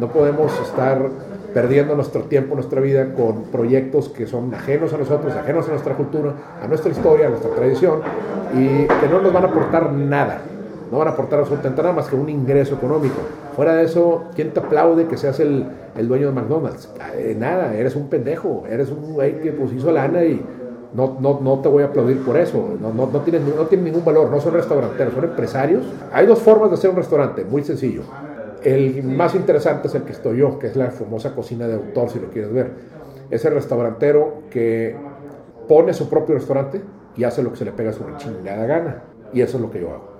No podemos estar perdiendo nuestro tiempo, nuestra vida con proyectos que son ajenos a nosotros, ajenos a nuestra cultura, a nuestra historia, a nuestra tradición y que no nos van a aportar nada. No van a aportar absolutamente nada más que un ingreso económico. Fuera de eso, ¿quién te aplaude que seas el, el dueño de McDonald's? Eh, nada, eres un pendejo, eres un güey que pues hizo lana y no, no, no te voy a aplaudir por eso. No, no, no, tienen, no tienen ningún valor, no son restauranteros, son empresarios. Hay dos formas de hacer un restaurante, muy sencillo. El más interesante es el que estoy yo, que es la famosa cocina de autor, si lo quieres ver. Es el restaurantero que pone su propio restaurante y hace lo que se le pega a su chingada gana. Y eso es lo que yo hago.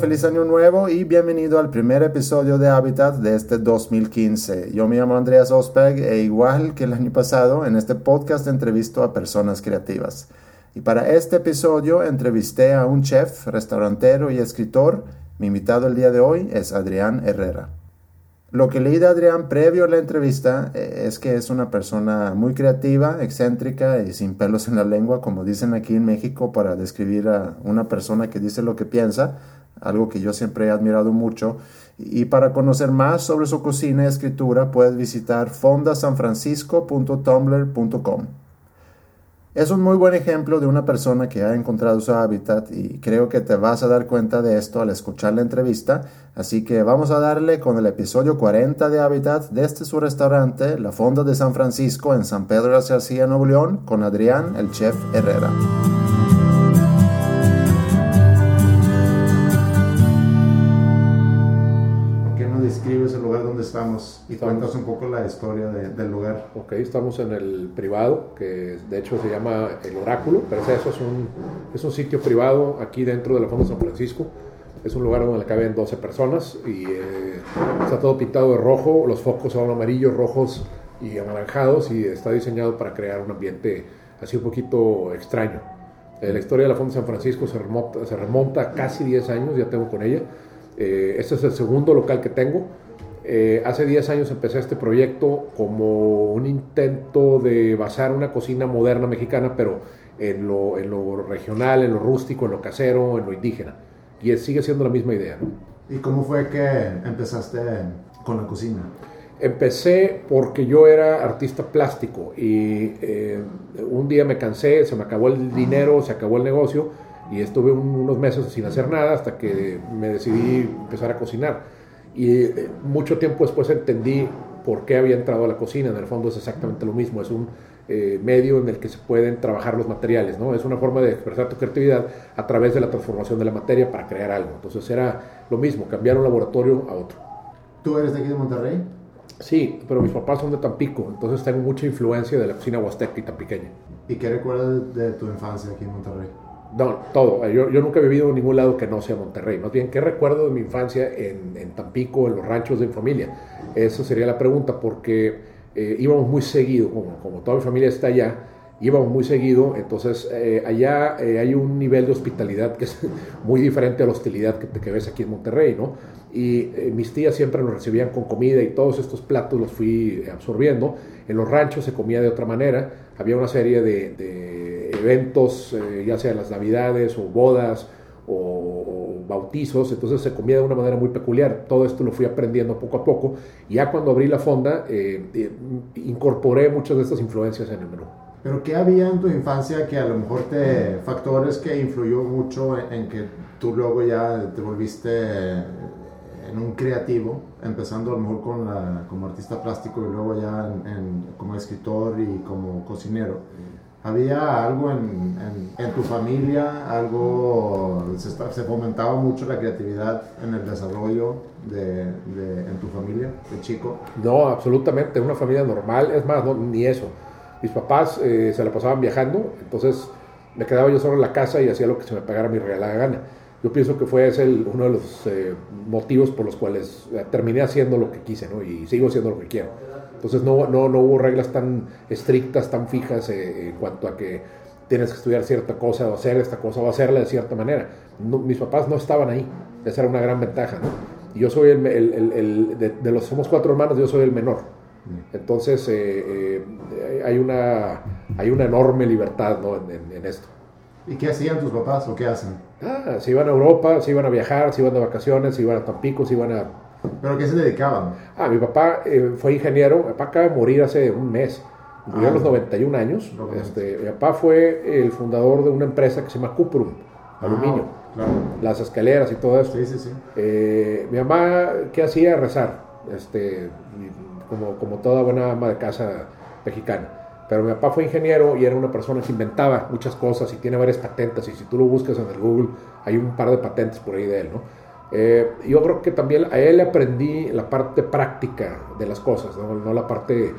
Feliz año nuevo y bienvenido al primer episodio de Habitat de este 2015. Yo me llamo Andreas Osberg e igual que el año pasado, en este podcast entrevisto a personas creativas. Y para este episodio entrevisté a un chef, restaurantero y escritor. Mi invitado el día de hoy es Adrián Herrera. Lo que leí de Adrián previo a la entrevista eh, es que es una persona muy creativa, excéntrica y sin pelos en la lengua, como dicen aquí en México para describir a una persona que dice lo que piensa, algo que yo siempre he admirado mucho. Y para conocer más sobre su cocina y escritura puedes visitar fondasanfrancisco.tumblr.com. Es un muy buen ejemplo de una persona que ha encontrado su hábitat y creo que te vas a dar cuenta de esto al escuchar la entrevista, así que vamos a darle con el episodio 40 de Hábitat desde su restaurante, La Fonda de San Francisco en San Pedro de García, Nuevo León, con Adrián, el chef Herrera. Y cuentas un poco la historia del lugar. Ok, estamos en el privado, que de hecho se llama El Oráculo, pero eso es un, es un sitio privado aquí dentro de la Fonda San Francisco. Es un lugar donde caben 12 personas y eh, está todo pintado de rojo, los focos son amarillos, rojos y anaranjados y está diseñado para crear un ambiente así un poquito extraño. Eh, la historia de la Fonda San Francisco se remonta, se remonta casi 10 años, ya tengo con ella eh, este es el segundo local que tengo. Eh, hace 10 años empecé este proyecto como un intento de basar una cocina moderna mexicana, pero en lo, en lo regional, en lo rústico, en lo casero, en lo indígena. Y sigue siendo la misma idea. ¿Y cómo fue que empezaste con la cocina? Empecé porque yo era artista plástico y eh, un día me cansé, se me acabó el dinero, se acabó el negocio y estuve unos meses sin hacer nada hasta que me decidí empezar a cocinar. Y eh, mucho tiempo después entendí por qué había entrado a la cocina. En el fondo es exactamente lo mismo, es un eh, medio en el que se pueden trabajar los materiales, ¿no? Es una forma de expresar tu creatividad a través de la transformación de la materia para crear algo. Entonces era lo mismo, cambiar un laboratorio a otro. ¿Tú eres de aquí de Monterrey? Sí, pero mis papás son de Tampico, entonces tengo mucha influencia de la cocina huasteca y tampiqueña. ¿Y qué recuerdas de tu infancia aquí en Monterrey? No, todo. Yo, yo, nunca he vivido en ningún lado que no sea Monterrey. ¿no? bien, ¿qué recuerdo de mi infancia en, en, Tampico, en los ranchos de mi familia? Esa sería la pregunta, porque eh, íbamos muy seguido, como, como, toda mi familia está allá, íbamos muy seguido, entonces eh, allá eh, hay un nivel de hospitalidad que es muy diferente a la hostilidad que, que ves aquí en Monterrey, ¿no? Y mis tías siempre nos recibían con comida y todos estos platos los fui absorbiendo. En los ranchos se comía de otra manera, había una serie de, de eventos, eh, ya sea las navidades o bodas o, bautizos, entonces se comía de una manera muy peculiar. Todo esto lo fui aprendiendo poco a poco ya cuando abrí la fonda eh, eh, incorporé muchas de estas influencias en el menú. Pero ¿qué había en tu infancia que a lo mejor te, factores que influyó mucho en, que tú luego ya te volviste en un creativo, empezando a lo mejor con como artista plástico y luego ya como escritor y como cocinero? ¿Había algo en, en, tu familia, algo, se, se, fomentaba mucho la creatividad en el desarrollo de, de, en tu familia, de chico? No, absolutamente, una familia normal, es más, no, ni eso. Mis papás eh, se la pasaban viajando, entonces me quedaba yo solo en la casa y hacía lo que se me pagara mi regalada gana. Yo pienso que fue ese uno de los eh, motivos por los cuales eh, terminé haciendo lo que quise, ¿no? Y sigo haciendo lo que quiero. Entonces no, no, no hubo reglas tan estrictas, tan fijas eh, en cuanto a que tienes que estudiar cierta cosa o hacer esta cosa o hacerla de cierta manera. mis papás no estaban ahí, esa era una gran ventaja. ¿no? Yo soy el, el, el, de, de, los, somos cuatro hermanos, yo soy el menor. Entonces eh, eh, hay, una, hay una enorme libertad ¿no? en, en, esto. ¿Y qué hacían tus papás o qué hacen? Ah, se iban a Europa, se iban a viajar, se iban de vacaciones, se iban a Tampico, se iban a... ¿Pero qué se dedicaban? Ah, mi papá eh, fue ingeniero, mi papá acaba de morir hace un mes, murió ah, a los 91 años. Este, mi papá fue el fundador de una empresa que se llama Cuprum, ah, aluminio. Claro. Las escaleras y todo eso. Sí, sí, sí. Eh, mi mamá, ¿qué hacía? Rezar. Este, como, como toda buena ama de casa mexicana. Pero mi papá fue ingeniero y era una persona que inventaba muchas cosas y tiene varias patentes. Y si tú lo buscas en el Google, hay un par de patentes por ahí de él, ¿no? Eh, yo creo que también a él aprendí la parte práctica de las cosas, no, no la parte eh,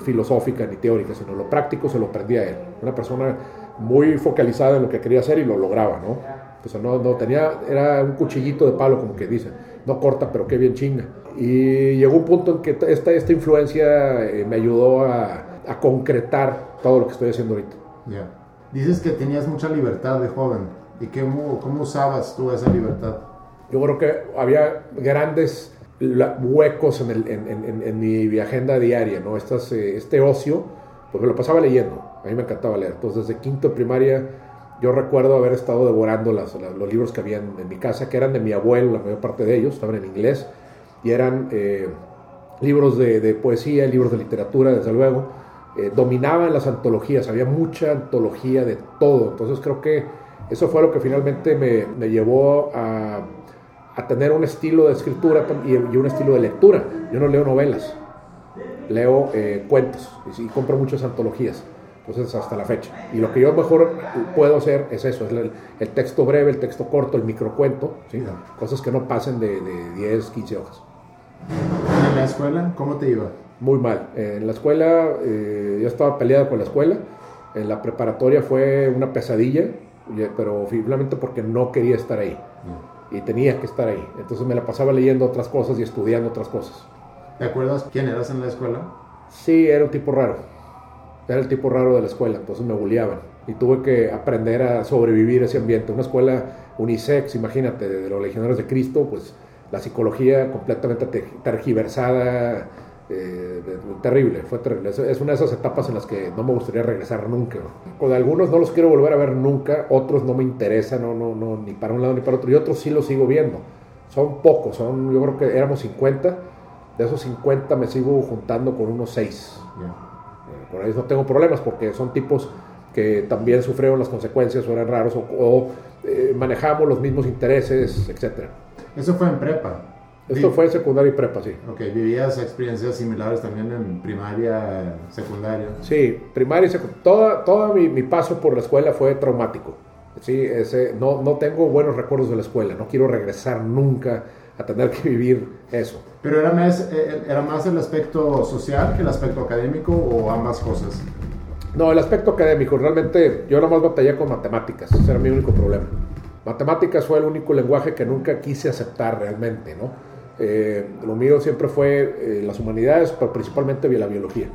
filosófica ni teórica, sino lo práctico se lo aprendí a él. Una persona muy focalizada en lo que quería hacer y lo lograba, ¿no? Pues no, no tenía, era un cuchillito de palo, como que dicen, no corta, pero qué bien chinga. Y llegó un punto en que esta, esta influencia eh, me ayudó a, a, concretar todo lo que estoy haciendo ahorita. Dices que tenías mucha libertad de joven. ¿Y cómo, cómo usabas tú esa libertad? Yo creo que había grandes huecos en, el, en, en, en mi agenda diaria, ¿no? Estas, eh, este ocio, pues me lo pasaba leyendo. A mí me encantaba leer. Entonces, desde quinto de primaria, yo recuerdo haber estado devorando las, los libros que había en, mi casa, que eran de mi abuelo, la mayor parte de ellos, estaban en inglés y eran eh, libros de, poesía, libros de literatura, desde luego. Eh, dominaban las antologías, había mucha antología de todo. Entonces creo que eso fue lo que finalmente me, me llevó a, a, tener un estilo de escritura y, y, un estilo de lectura. Yo no leo novelas, leo eh, cuentos y, y, compro muchas antologías. Entonces hasta la fecha. Y lo que yo mejor puedo hacer es eso, es el, el texto breve, el texto corto, el microcuento, ¿sí? cosas que no pasen de, de 10, 15 hojas. ¿En la escuela cómo te iba? Muy mal. En la escuela, eh, yo estaba peleado con la escuela. En la preparatoria fue una pesadilla, pero finalmente porque no quería estar ahí. Mm. Y tenía que estar ahí. Entonces me la pasaba leyendo otras cosas y estudiando otras cosas. ¿Te acuerdas quién eras en la escuela? Sí, era un tipo raro. Era el tipo raro de la escuela, entonces me bulliaban. Y tuve que aprender a sobrevivir ese ambiente. Una escuela unisex, imagínate, de los legionarios de Cristo, pues la psicología completamente tergiversada, eh, terrible, fue terrible. Es, una de esas etapas en las que no me gustaría regresar nunca. Con algunos no los quiero volver a ver nunca, otros no me interesan, no, no, no, ni para un lado ni para otro, y otros sí los sigo viendo. Son pocos, son, yo creo que éramos 50, de esos 50 me sigo juntando con unos 6. Eh, por ahí no tengo problemas porque son tipos que también sufrieron las consecuencias o eran raros o, o eh, manejamos los mismos intereses, etcétera. Eso fue en prepa. Esto fue en secundaria y prepa, sí. Ok, ¿vivías experiencias similares también en primaria, secundaria? Sí, primaria y secundaria. Todo, todo mi, mi, paso por la escuela fue traumático. Sí, ese, no, no tengo buenos recuerdos de la escuela. No quiero regresar nunca a tener que vivir eso. ¿Pero era más, eh, eh, era más el aspecto social que el aspecto académico o ambas cosas? No, el aspecto académico. Realmente yo nada más batallé con matemáticas. Ese era mi único problema. Matemáticas fue el único lenguaje que nunca quise aceptar realmente, ¿no? Eh, lo mío siempre fue eh, las humanidades, pero principalmente la biología.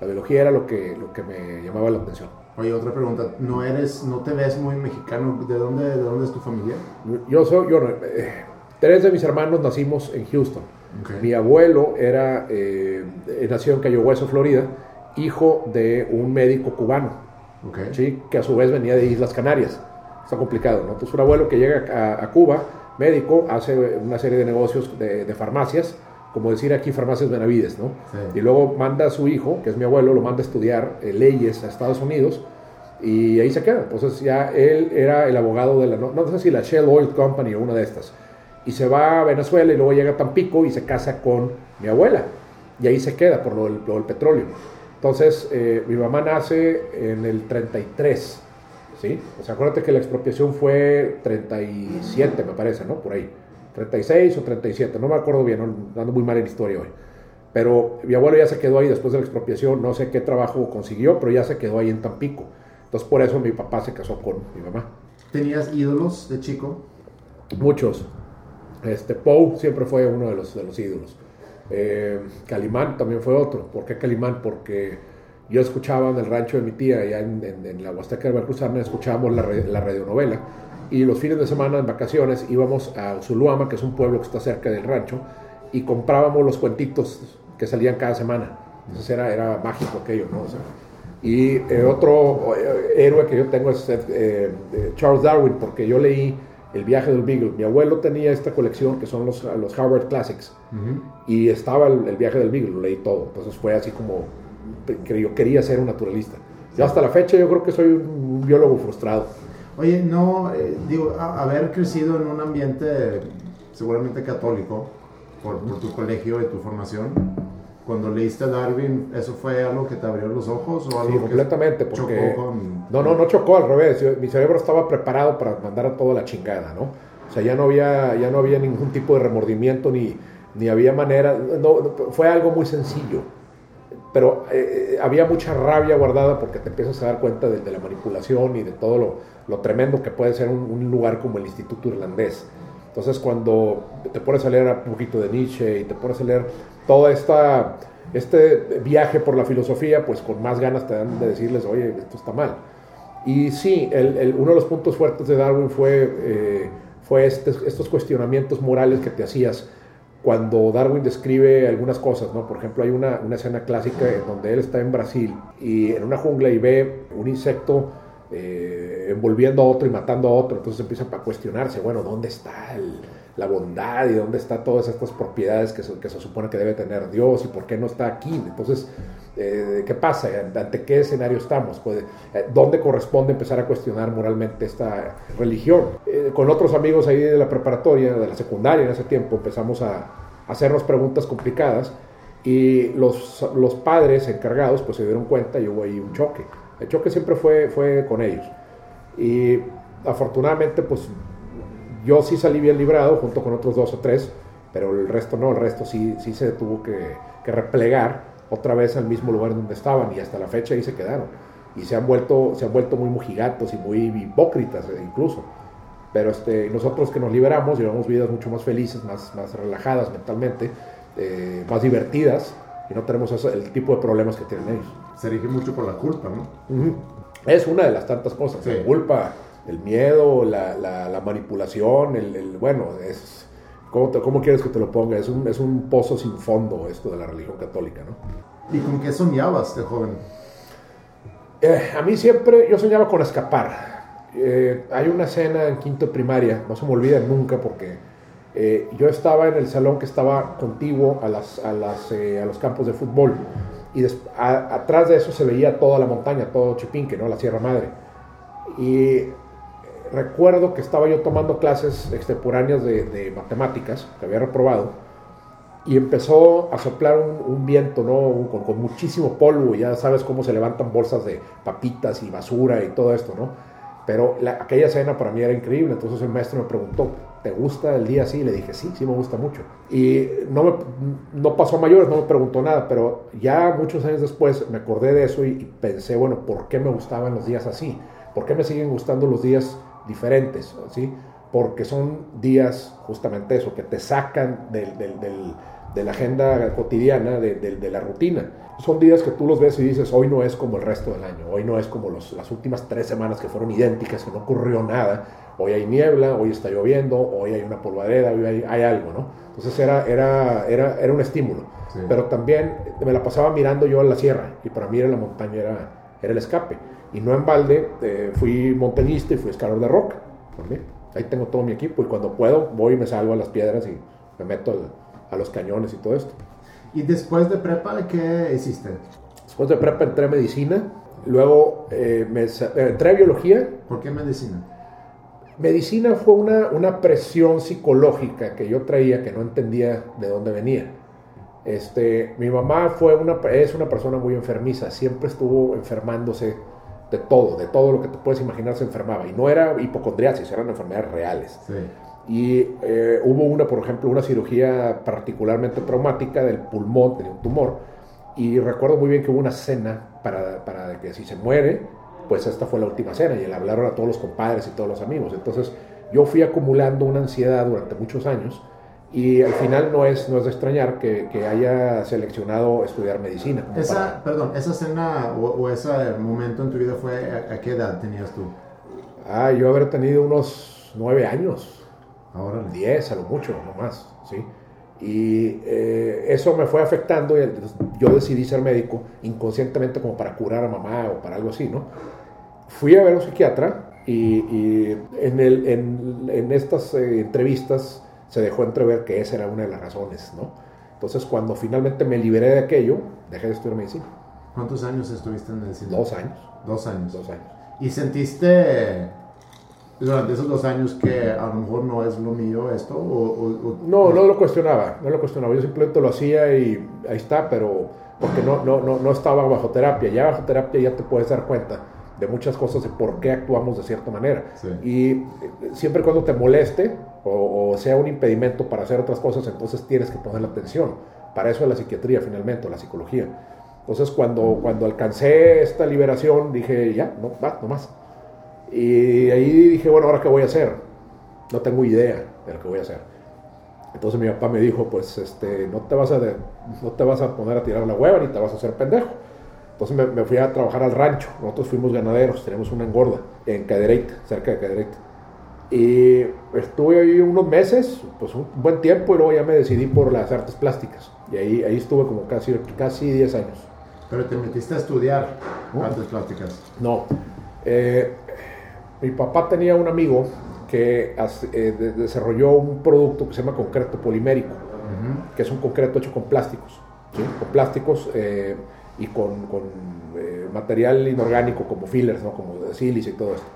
La biología era lo que, lo que me llamaba la atención. Oye, otra pregunta, ¿no eres, no te ves muy mexicano? ¿De dónde, de dónde es tu familia? Yo soy, yo, eh, tres de mis hermanos nacimos en Houston. Okay. Mi abuelo era, eh, nació en Cayo Hueso, Florida, hijo de un médico cubano, okay. ¿sí? que a su vez venía de Islas Canarias está complicado, ¿no? Entonces un abuelo que llega a, a Cuba, médico, hace una serie de negocios de, de, farmacias, como decir aquí farmacias Benavides, ¿no? Sí. Y luego manda a su hijo, que es mi abuelo, lo manda a estudiar eh, leyes a Estados Unidos y ahí se queda. Entonces ya él era el abogado de la, no, no sé si la Shell Oil Company o una de estas. Y se va a Venezuela y luego llega a Tampico y se casa con mi abuela. Y ahí se queda por lo del, lo del petróleo. Entonces, eh, mi mamá nace en el 33 ¿sí? O sea, acuérdate que la expropiación fue 37, me parece, ¿no? Por ahí. 36 o 37, no me acuerdo bien, no, ando muy mal en historia hoy. Pero mi abuelo ya se quedó ahí después de la expropiación, no sé qué trabajo consiguió, pero ya se quedó ahí en Tampico. Entonces por eso mi papá se casó con mi mamá. ¿Tenías ídolos de chico? Muchos. Este, Poe siempre fue uno de los, de los ídolos. Eh, Calimán también fue otro. ¿Por qué Calimán? Porque yo escuchaba en el rancho de mi tía, allá en, en, en la Huasteca de Veracruzana, escuchábamos la, la radionovela y los fines de semana en vacaciones íbamos a Zuluama, que es un pueblo que está cerca del rancho, y comprábamos los cuentitos que salían cada semana. Entonces era, era mágico aquello, ¿no? y eh, otro eh, héroe que yo tengo es eh, Charles Darwin, porque yo leí El viaje del Beagle. Mi abuelo tenía esta colección que son los, los Harvard Classics, y estaba el, el, viaje del Beagle, lo leí todo. Entonces fue así como que yo quería ser un naturalista. Y hasta la fecha yo creo que soy un biólogo frustrado. Oye, no, digo, haber crecido en un ambiente seguramente católico, por, tu colegio y tu formación, cuando leíste a Darwin, ¿eso fue algo que te abrió los ojos o algo sí, completamente, porque no, no, no chocó al revés. mi cerebro estaba preparado para mandar a toda la chingada, ¿no? O sea, ya no había, ya no había ningún tipo de remordimiento ni, ni había manera. No, fue algo muy sencillo, pero eh, había mucha rabia guardada porque te empiezas a dar cuenta de, la manipulación y de todo lo, lo tremendo que puede ser un, un lugar como el Instituto Irlandés entonces cuando te pones a leer un poquito de Nietzsche y te pones a leer todo esta, este viaje por la filosofía, pues con más ganas te dan de decirles, oye, esto está mal. Y sí, el, uno de los puntos fuertes de Darwin fue, eh, fue este, estos cuestionamientos morales que te hacías cuando Darwin describe algunas cosas, ¿no? Por ejemplo, hay una, una escena clásica en donde él está en Brasil y en una jungla y ve un insecto eh, envolviendo a otro y matando a otro. Entonces empieza a cuestionarse, bueno, ¿dónde está la bondad y dónde están todas estas propiedades que se, que se, supone que debe tener Dios y por qué no está aquí? Entonces, eh, ¿qué pasa? ¿Ante qué escenario estamos? Pues, eh, ¿Dónde corresponde empezar a cuestionar moralmente esta religión? con otros amigos ahí de la preparatoria, de la secundaria en ese tiempo, empezamos a, hacernos preguntas complicadas y los, los padres encargados pues se dieron cuenta y hubo ahí un choque el choque siempre fue, fue con ellos. Y afortunadamente, pues yo sí salí bien librado junto con otros dos o tres, pero el resto no, el resto sí, sí se tuvo que, que replegar otra vez al mismo lugar donde estaban y hasta la fecha ahí se quedaron. Y se han vuelto, se han vuelto muy mojigatos y muy hipócritas eh, incluso. Pero este, nosotros que nos liberamos llevamos vidas mucho más felices, más, más relajadas mentalmente, eh, más divertidas y no tenemos el tipo de problemas que tienen ellos se rige mucho por la culpa, ¿no? Es una de las tantas cosas, la culpa, el miedo, la, la, manipulación, el, bueno, es, ¿cómo, ¿cómo, quieres que te lo ponga? Es un, es un pozo sin fondo esto de la religión católica, ¿no? ¿Y con qué soñabas de joven? Eh, a mí siempre, yo soñaba con escapar. Eh, hay una escena en quinto primaria, no se me olvida nunca porque eh, yo estaba en el salón que estaba contiguo a, las, a, las, a los campos de fútbol y atrás de eso se veía toda la montaña, todo Chipinque, ¿no? la Sierra Madre. Y recuerdo que estaba yo tomando clases extemporáneas de, matemáticas, que había reprobado, y empezó a soplar un, viento, ¿no? Con, muchísimo polvo, y ya sabes cómo se levantan bolsas de papitas y basura y todo esto, ¿no? Pero aquella escena para mí era increíble, entonces el maestro me preguntó, ¿te gusta el día así? Le dije, sí, sí me gusta mucho. Y no, no pasó a mayores, no me preguntó nada, pero ya muchos años después me acordé de eso y, pensé, bueno, ¿por qué me gustaban los días así? ¿Por qué me siguen gustando los días diferentes? ¿sí? Porque son días justamente eso, que te sacan del, del, del, de la agenda cotidiana, de, la rutina. Son días que tú los ves y dices, hoy no es como el resto del año, hoy no es como los, las últimas tres semanas que fueron idénticas, que no ocurrió nada hoy hay niebla, hoy está lloviendo, hoy hay una polvadera, hoy hay, algo, ¿no? Entonces era, era, era, era un estímulo. Pero también me la pasaba mirando yo a la sierra y para mí era la montaña, era, era el escape. Y no en balde, eh, fui montañista y fui escalador de roca. También. Ahí tengo todo mi equipo y cuando puedo voy y me salgo a las piedras y me meto a los cañones y todo esto. ¿Y después de prepa qué hiciste? Después de prepa entré a medicina, luego eh, me, entré a biología. ¿Por qué medicina? Medicina fue una, una, presión psicológica que yo traía que no entendía de dónde venía. Este, mi mamá fue una, es una persona muy enfermiza, siempre estuvo enfermándose de todo, de todo lo que te puedes imaginar se enfermaba. Y no era hipocondriasis, eran enfermedades reales. Y eh, hubo una, por ejemplo, una cirugía particularmente traumática del pulmón, de un tumor. Y recuerdo muy bien que hubo una cena para, para que si se muere, pues esta fue la última cena y le hablaron a todos los compadres y todos los amigos. Entonces yo fui acumulando una ansiedad durante muchos años y al final no es, no es de extrañar que, que haya seleccionado estudiar medicina. Esa, Perdón, esa cena o, o, ese momento en tu vida fue, a, qué edad tenías tú? Ah, yo haber tenido unos nueve años. Ahora. Diez, a lo mucho, no más, ¿sí? Y eh, eso me fue afectando y yo decidí ser médico inconscientemente como para curar a mamá o para algo así, ¿no? Fui a ver a un psiquiatra y, en, el, en, estas eh, entrevistas se dejó entrever que esa era una de las razones, ¿no? Entonces cuando finalmente me liberé de aquello, dejé de estudiar medicina. ¿Cuántos años estuviste en medicina? Dos años. Dos años. Dos años. ¿Y sentiste durante esos dos años que a lo mejor no es lo mío esto? O, no, no lo cuestionaba, no lo cuestionaba. Yo simplemente lo hacía y ahí está, pero porque no, no, no, no estaba bajo terapia. Ya bajo terapia ya te puedes dar cuenta de muchas cosas de por qué actuamos de cierta manera. Y eh, siempre cuando te moleste o, sea un impedimento para hacer otras cosas, entonces tienes que poner la atención. Para eso es la psiquiatría finalmente, la psicología. Entonces cuando, cuando alcancé esta liberación dije, ya, no, va, no más. Y ahí dije, bueno, ¿ahora qué voy a hacer? No tengo idea de lo que voy a hacer. Entonces mi papá me dijo, pues este, no, te vas a no te vas a poner a tirar la hueva ni te vas a hacer pendejo. Entonces me, fui a trabajar al rancho. Nosotros fuimos ganaderos, tenemos una engorda en Cadereyta, cerca de Cadereyta. Y estuve ahí unos meses, pues un buen tiempo, y luego ya me decidí por las artes plásticas. Y ahí, ahí estuve como casi, casi 10 años. ¿Pero te metiste a estudiar artes plásticas? No. Eh, mi papá tenía un amigo que eh, desarrolló un producto que se llama concreto polimérico, que es un concreto hecho con plásticos, con plásticos eh, y con, con eh, material inorgánico como fillers, ¿no? como de sílice y todo esto.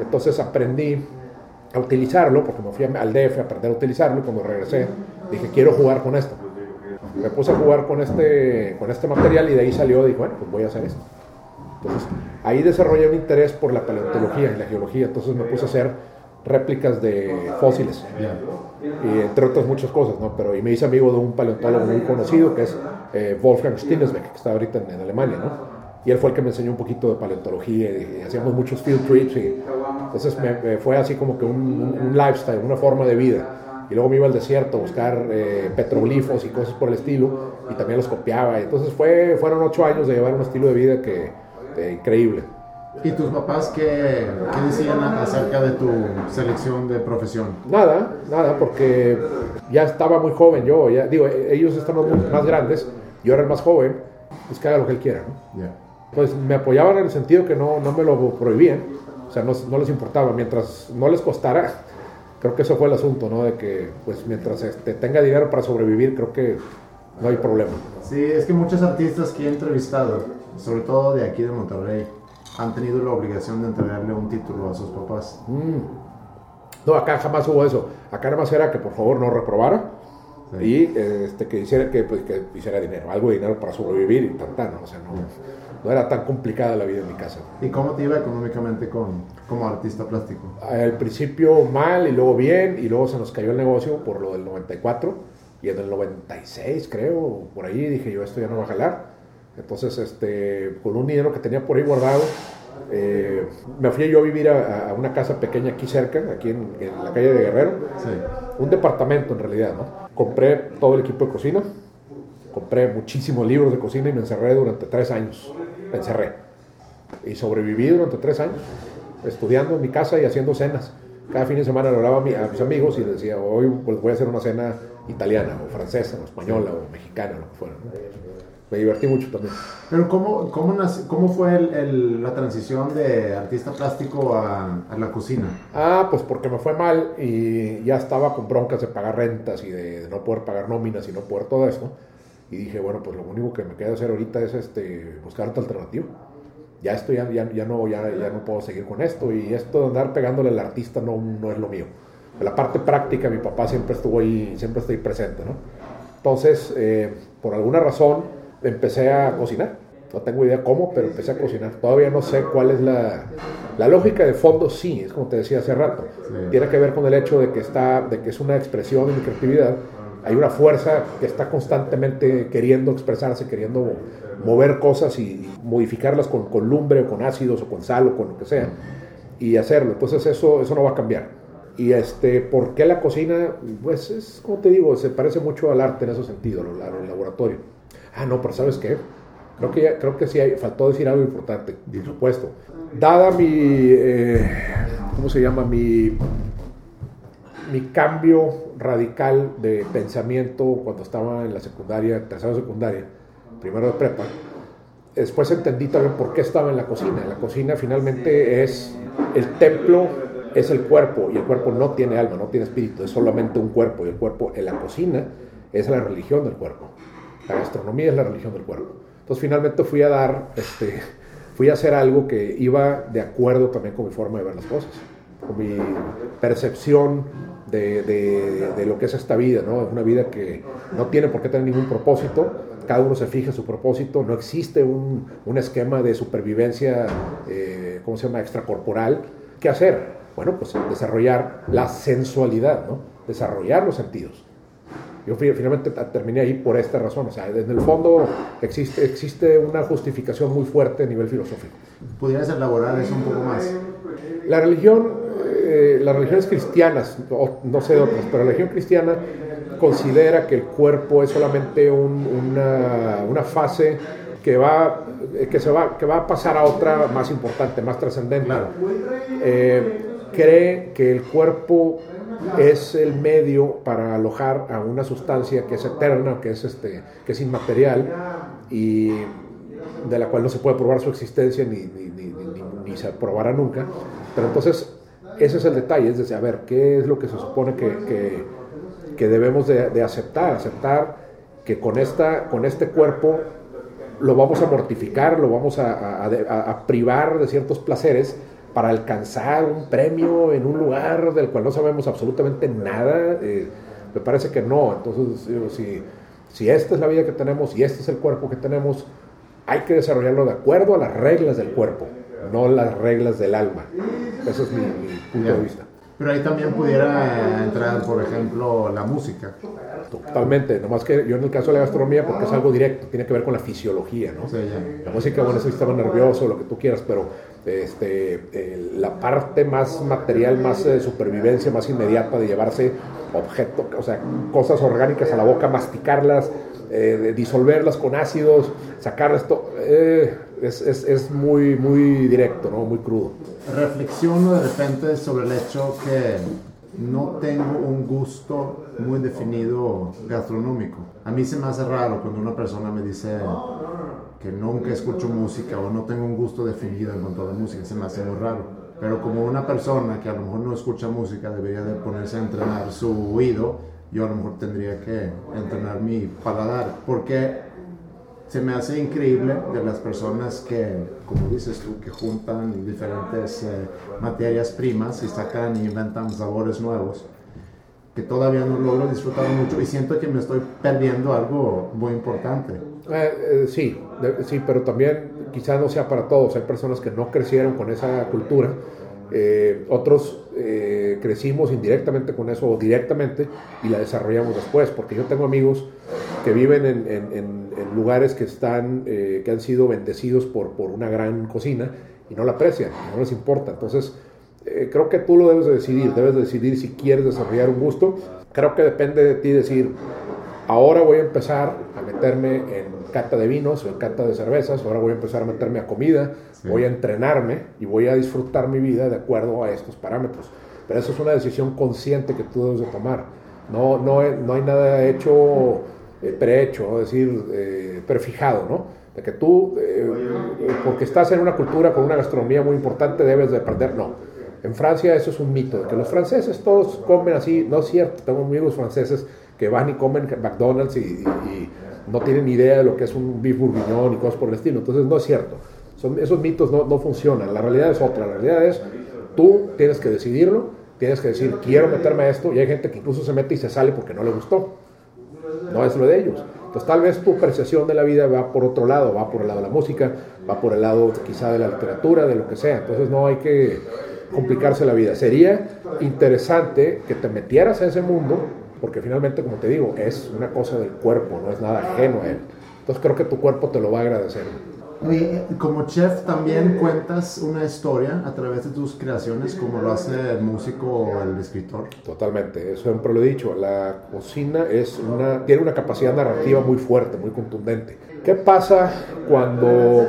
Entonces aprendí a utilizarlo, porque me fui al DF a aprender a utilizarlo y cuando regresé dije, quiero jugar con esto. Me puse a jugar con este, con este material y de ahí salió, dije, bueno, pues voy a hacer esto. Entonces, ahí desarrollé un interés por la paleontología y la geología, entonces me puse a hacer réplicas de fósiles, y entre otras muchas cosas, ¿no? Pero y me hice amigo de un paleontólogo muy conocido que es eh, Wolfgang Stinesbeck, que está ahorita en, Alemania, ¿no? Y él fue el que me enseñó un poquito de paleontología y, hacíamos muchos field trips y entonces me, fue así como que un, un, lifestyle, una forma de vida. Y luego me iba al desierto a buscar eh, petroglifos y cosas por el estilo y también los copiaba. Entonces fue, fueron ocho años de llevar un estilo de vida que increíble. ¿Y tus papás qué, qué, decían acerca de tu selección de profesión? Nada, nada, porque ya estaba muy joven yo, ya, digo, ellos estaban más grandes, yo era el más joven, pues que haga lo que él quiera, ¿no? Pues me apoyaban en el sentido que no, no me lo prohibían, o sea, no, no, les importaba, mientras no les costara, creo que eso fue el asunto, ¿no? De que, pues mientras este, tenga dinero para sobrevivir, creo que no hay problema. Sí, es que muchos artistas que he entrevistado, sobre todo de aquí de Monterrey, han tenido la obligación de entregarle un título a sus papás. Mm. No, acá jamás hubo eso. Acá nada más era que por favor no reprobara y este, que, hiciera, que, pues, que, hiciera dinero, algo de dinero para sobrevivir y tan, O sea, no, no, era tan complicada la vida en mi casa. ¿Y cómo te iba económicamente con, como artista plástico? Al principio mal y luego bien y luego se nos cayó el negocio por lo del 94 y en el 96 creo, por ahí dije yo esto ya no va a jalar entonces, este, con un dinero que tenía por ahí guardado, eh, me fui yo a vivir a, una casa pequeña aquí cerca, aquí en, la calle de Guerrero. Un departamento en realidad, ¿no? Compré todo el equipo de cocina, compré muchísimos libros de cocina y me encerré durante tres años. Me encerré. Y sobreviví durante tres años, estudiando en mi casa y haciendo cenas. Cada fin de semana le hablaba a, mis amigos y les decía, hoy pues, voy a hacer una cena italiana o francesa o española o mexicana, lo que fuera me divertí mucho también. Pero ¿cómo, cómo, cómo fue el, la transición de artista plástico a, a, la cocina? Ah, pues porque me fue mal y ya estaba con broncas de pagar rentas y de, no poder pagar nóminas y no poder todo esto. Y dije, bueno, pues lo único que me queda hacer ahorita es este, buscar otra alternativa. Ya, esto ya, ya, ya, no, ya, ya no puedo seguir con esto y esto de andar pegándole al artista no, no es lo mío. La parte práctica, mi papá siempre estuvo ahí, siempre estoy presente, ¿no? Entonces, eh, por alguna razón, empecé a cocinar. No tengo idea cómo, pero empecé a cocinar. Todavía no sé cuál es la, la lógica de fondo, sí, es como te decía hace rato. Tiene que ver con el hecho de que, está, de que es una expresión de mi creatividad. Hay una fuerza que está constantemente queriendo expresarse, queriendo mover cosas y, modificarlas con, con, lumbre o con ácidos o con sal o con lo que sea y hacerlo. Entonces eso, eso no va a cambiar. Y este, ¿por qué la cocina? Pues es, como te digo, se parece mucho al arte en ese sentido, al laboratorio. Ah, no, pero ¿sabes qué? Creo que, creo que sí hay, faltó decir algo importante, por supuesto. Dada mi, eh, ¿cómo se llama? Mi, mi cambio radical de pensamiento cuando estaba en la secundaria, tercera secundaria, primero de prepa, después entendí también por qué estaba en la cocina. La cocina finalmente es el templo, es el cuerpo, y el cuerpo no tiene alma, no tiene espíritu, es solamente un cuerpo, y el cuerpo en la cocina es la religión del cuerpo. La gastronomía es la religión del cuerpo. Entonces finalmente fui a dar, este, fui a hacer algo que iba de acuerdo también con mi forma de ver las cosas, mi percepción de, de, lo que es esta vida, ¿no? Es una vida que no tiene por qué tener ningún propósito, cada uno se fija su propósito, no existe un, un esquema de supervivencia, eh, ¿cómo se llama?, extracorporal. ¿Qué hacer? Bueno, pues desarrollar la sensualidad, ¿no? Desarrollar los sentidos. Yo finalmente terminé ahí por esta razón. O sea, en el fondo existe, existe una justificación muy fuerte a nivel filosófico. ¿Podrías elaborar eso un poco más? La religión, eh, las religiones cristianas, no sé de otras, pero la religión cristiana considera que el cuerpo es solamente una, una, fase que va, que, se va, que va a pasar a otra más importante, más trascendente. Eh, cree que el cuerpo es el medio para alojar a una sustancia que es eterna, que es, este, que es inmaterial y de la cual no se puede probar su existencia ni, ni, ni, se probará nunca. Pero entonces, ese es el detalle, es decir, a ver, ¿qué es lo que se supone que, que, debemos de, aceptar? Aceptar que con, esta, con este cuerpo lo vamos a mortificar, lo vamos a privar de ciertos placeres para alcanzar un premio en un lugar del cual no sabemos absolutamente nada, eh, me parece que no. Entonces, si, si esta es la vida que tenemos y este es el cuerpo que tenemos, hay que desarrollarlo de acuerdo a las reglas del cuerpo, no las reglas del alma. Ese es mi, punto de vista. Pero ahí también pudiera entrar, por ejemplo, la música. Totalmente, nomás que yo en el caso de la gastronomía, porque es algo directo, tiene que ver con la fisiología, ¿no? la música, bueno, es el sistema nervioso, lo que tú quieras, pero este, la parte más material, más de supervivencia, más inmediata de llevarse objetos, o sea, cosas orgánicas a la boca, masticarlas, eh, disolverlas con ácidos, sacar esto, eh, es, es, es, muy, muy directo, ¿no? muy crudo. Reflexiono de repente sobre el hecho que no tengo un gusto muy definido gastronómico. A mí se me hace raro cuando una persona me dice que nunca escucho música o no tengo un gusto definido en cuanto a la música, se me hace muy raro. Pero como una persona que a lo mejor no escucha música debería de ponerse a entrenar su oído, yo a lo mejor tendría que entrenar mi paladar, porque se me hace increíble de las personas que, como dices tú, que juntan diferentes eh, materias primas y sacan y inventan sabores nuevos, que todavía no logro disfrutar mucho y siento que me estoy perdiendo algo muy importante. Eh, eh, sí, sí, pero también quizás no sea para todos. Hay personas que no crecieron con esa cultura. Eh, otros crecimos indirectamente con eso o directamente y la desarrollamos después, porque yo tengo amigos que viven en, en, lugares que, están, que han sido bendecidos por, por una gran cocina y no la aprecian, no les importa. Entonces, creo que tú lo debes de decidir, debes de decidir si quieres desarrollar un gusto. Creo que depende de ti decir, ahora voy a empezar a meterme en cata de vinos o en cata de cervezas, ahora voy a empezar a meterme a comida, voy a entrenarme y voy a disfrutar mi vida de acuerdo a estos parámetros. Pero eso es una decisión consciente que tú debes de tomar. No, no, no hay nada hecho, eh, prehecho, es decir, eh, prefijado, ¿no? De que tú, eh, porque estás en una cultura con una gastronomía muy importante, debes de aprender. No. En Francia eso es un mito, de que los franceses todos comen así, no es cierto, tengo amigos franceses que van y comen McDonald's y no tienen idea de lo que es un beef bourguignon y cosas por el estilo. Entonces no es cierto. Son, esos mitos no, no funcionan. La realidad es otra. La realidad es tú tienes que decidirlo, tienes que decir quiero meterme a esto y hay gente que incluso se mete y se sale porque no le gustó. No es lo de ellos. Entonces tal vez tu percepción de la vida va por otro lado, va por el lado de la música, va por el lado quizá de la literatura, de lo que sea. Entonces no hay que complicarse la vida. Sería interesante que te metieras a ese mundo porque finalmente, como te digo, es una cosa del cuerpo, no es nada ajeno a él. Entonces creo que tu cuerpo te lo va a agradecer. Y como chef también cuentas una historia a través de tus creaciones, como lo hace el músico o el escritor. Totalmente, eso siempre lo he dicho. La cocina es una, tiene una capacidad narrativa muy fuerte, muy contundente. ¿Qué pasa cuando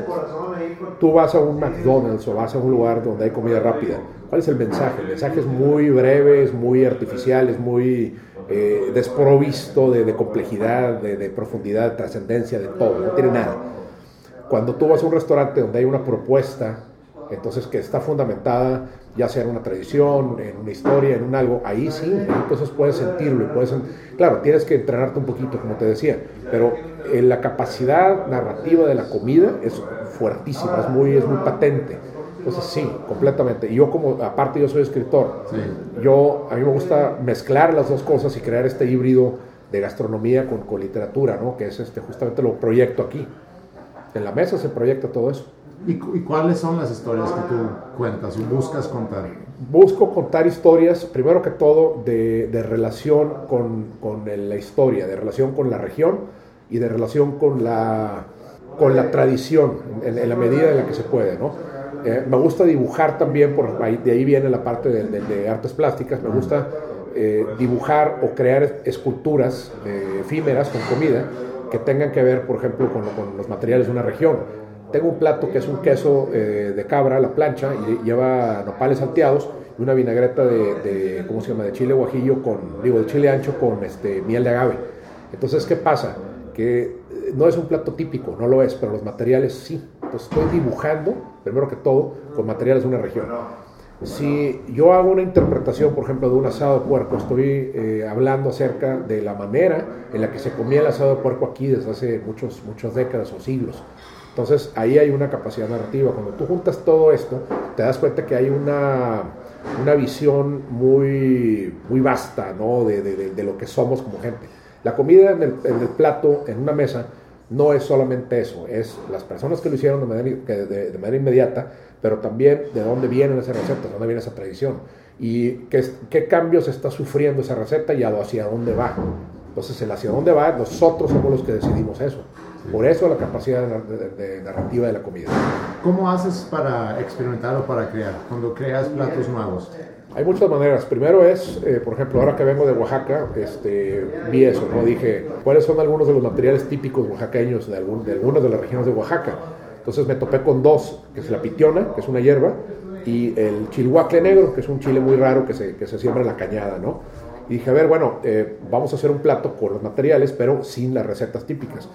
tú vas a un McDonald's o vas a un lugar donde hay comida rápida, ¿cuál es el mensaje? El mensaje es muy breve, es muy artificial, es muy eh, desprovisto de, complejidad, de, profundidad, de trascendencia, de todo, no tiene nada. Cuando tú vas a un restaurante donde hay una propuesta, entonces que está fundamentada ya sea en una tradición, en una historia, en un algo, ahí sí, entonces puedes sentirlo. Puedes, claro, tienes que entrenarte un poquito, como te decía, pero eh, la capacidad narrativa de la comida es fuertísima, es muy, es muy patente. Entonces sí, completamente. Y yo como, aparte yo soy escritor, yo, a mí me gusta mezclar las dos cosas y crear este híbrido de gastronomía con, con literatura, ¿no? Que es este, justamente lo proyecto aquí. En la mesa se proyecta todo eso. ¿Y, cuáles son las historias que tú cuentas o buscas contar? Busco contar historias, primero que todo, de, de relación con, con, la historia, de relación con la región y de relación con la, con la tradición, en, la medida en la que se puede, ¿no? Eh, me gusta dibujar también, por ahí, de ahí viene la parte de, de, artes plásticas, me gusta eh, dibujar o crear esculturas eh, efímeras con comida que tengan que ver, por ejemplo, con, con los materiales de una región tengo un plato que es un queso eh, de cabra la plancha y lleva nopales salteados y una vinagreta de, ¿cómo se llama?, de chile guajillo con, digo, de chile ancho con este, miel de agave. Entonces, ¿qué pasa? Que eh, no es un plato típico, no lo es, pero los materiales sí. Entonces, estoy dibujando, primero que todo, con materiales de una región. Si yo hago una interpretación, por ejemplo, de un asado de puerco, estoy eh, hablando acerca de la manera en la que se comía el asado de puerco aquí desde hace muchos, muchas décadas o siglos. Entonces ahí hay una capacidad narrativa. Cuando tú juntas todo esto, te das cuenta que hay una, una visión muy, muy vasta ¿no? de, de, de, lo que somos como gente. La comida en el, plato, en una mesa, no es solamente eso, es las personas que lo hicieron de, manera inmediata, pero también de dónde vienen esas recetas, de dónde viene esa tradición y qué, qué cambios está sufriendo esa receta y hacia dónde va. Entonces, el hacia dónde va, nosotros somos los que decidimos eso. Por eso la capacidad de, narrativa de la comida. ¿Cómo haces para experimentar o para crear cuando creas platos nuevos? Hay muchas maneras. Primero es, eh, por ejemplo, ahora que vengo de Oaxaca, este, vi eso, ¿no? Dije, ¿cuáles son algunos de los materiales típicos oaxaqueños de, algún, de algunas de las regiones de Oaxaca? Entonces me topé con dos, que es la pitiona, que es una hierba, y el chilhuacle negro, que es un chile muy raro que se, que se siembra en la cañada, ¿no? Y dije, a ver, bueno, eh, vamos a hacer un plato con los materiales, pero sin las recetas típicas.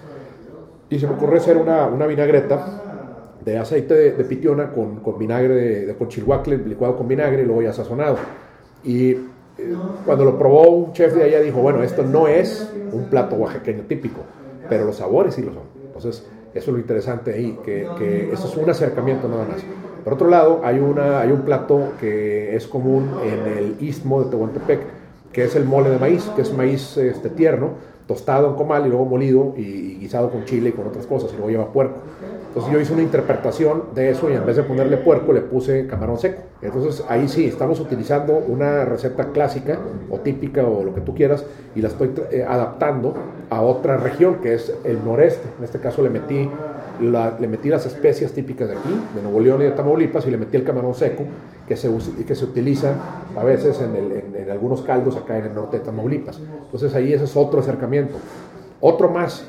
Y se me ocurrió hacer una, una vinagreta de aceite de, pitiona con, con vinagre de, de, con chilhuacle licuado con vinagre y luego ya sazonado. Y eh, cuando lo probó un chef de allá dijo, bueno, esto no es un plato oaxaqueño típico, pero los sabores sí lo son. Entonces, eso es lo interesante ahí, que, eso es un acercamiento nada más. Por otro lado, hay, una, hay un plato que es común en el istmo de Tehuantepec, que es el mole de maíz, que es maíz este, tierno, tostado en comal y luego molido y, guisado con chile y con otras cosas, y luego lleva puerco. Entonces yo hice una interpretación de eso y en vez de ponerle puerco le puse camarón seco. Entonces ahí sí, estamos utilizando una receta clásica o típica o lo que tú quieras y la estoy eh, adaptando a otra región que es el noreste. En este caso le metí, le metí las especias típicas de aquí, de Nuevo León y de Tamaulipas y le metí el camarón seco que se, que se utiliza a veces en, en, algunos caldos acá en el norte de Tamaulipas. Entonces ahí ese es otro acercamiento. Otro más,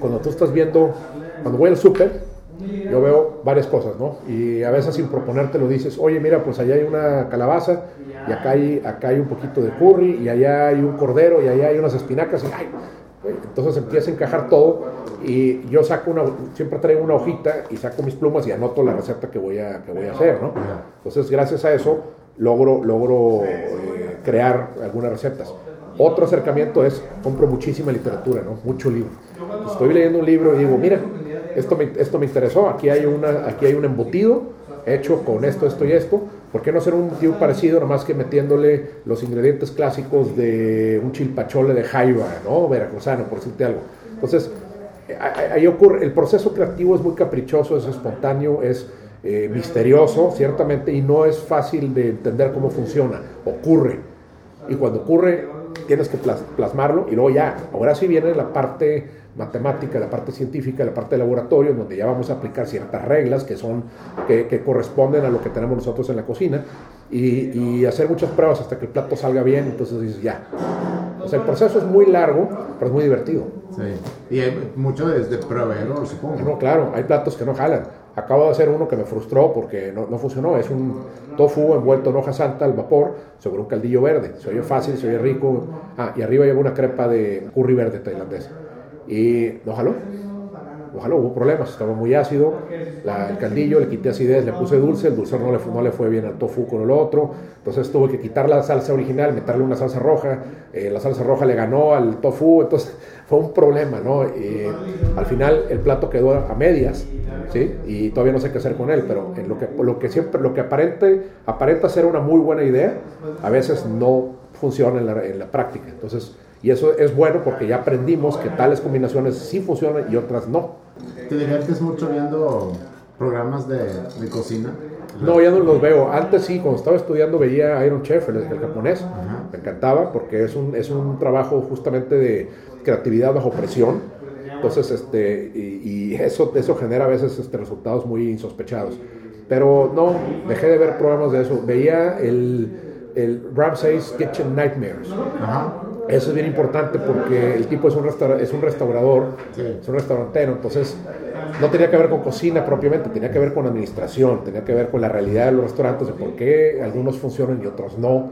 cuando tú estás viendo, cuando voy al súper, yo veo varias cosas, ¿no? Y a veces sin proponerte lo dices, oye, mira, pues allá hay una calabaza, y acá hay, acá hay un poquito de curry, y allá hay un cordero, y allá hay unas espinacas, y ay, entonces empieza a encajar todo y yo saco una, siempre traigo una hojita y saco mis plumas y anoto la receta que voy a, que voy a hacer, ¿no? Entonces gracias a eso logro, logro eh, crear algunas recetas. Otro acercamiento es, compro muchísima literatura, ¿no? Mucho libro. Estoy leyendo un libro y digo, mira, esto me, esto me interesó, aquí hay, una, aquí hay un embutido hecho con esto, esto y esto, ¿por qué no hacer un embutido parecido, nomás que metiéndole los ingredientes clásicos de un chilpachole de jaiba, ¿no? Veracruzano, por decirte algo. Entonces, ahí ocurre, el proceso creativo es muy caprichoso, es espontáneo, es eh, misterioso, ciertamente, y no es fácil de entender cómo funciona, ocurre. Y cuando ocurre, tienes que plasmarlo y luego ya, ahora sí viene la parte matemática, la parte científica, la parte de laboratorio, donde ya vamos a aplicar ciertas reglas que, son, que, corresponden a lo que tenemos nosotros en la cocina y, hacer muchas pruebas hasta que el plato salga bien, entonces dices ya. O sea, el proceso es muy largo, pero es muy divertido. Sí. Y hay mucho desde proveedor, supongo. No, claro, hay platos que no jalan. Acabo de hacer uno que me frustró porque no, no funcionó. Es un tofu envuelto en hoja santa al vapor sobre un caldillo verde. Se oye fácil, se oye rico. Ah, y arriba lleva una crepa de curry verde tailandés. Y no jaló. Ojalá hubo problemas, estaba muy ácido, el caldillo, le quité acidez, le puse dulce, el dulce no le, no le fue bien al tofu con el otro, entonces tuve que quitar la salsa original, meterle una salsa roja, eh, la salsa roja le ganó al tofu, entonces fue un problema, ¿no? Y al final el plato quedó a medias, ¿sí? Y todavía no sé qué hacer con él, pero lo que, lo que siempre, lo que aparente, aparenta ser una muy buena idea, a veces no funciona en la, en la práctica, entonces... Y eso es bueno porque ya aprendimos que tales combinaciones sí funcionan y otras no. ¿Te diviertes mucho viendo programas de, cocina? No, ya no los veo. Antes sí, cuando estaba estudiando veía Iron Chef, el, japonés. Me encantaba porque es un, es un trabajo justamente de creatividad bajo presión. Entonces, este, y, eso, eso genera a veces este, resultados muy insospechados. Pero no, dejé de ver programas de eso. Veía el, el Ramsay's Kitchen Nightmares. Ajá. Eso es bien importante porque el tipo es un, es un restaurador, es un restaurantero, entonces no tenía que ver con cocina propiamente, tenía que ver con administración, tenía que ver con la realidad de los restaurantes, de por qué algunos funcionan y otros no.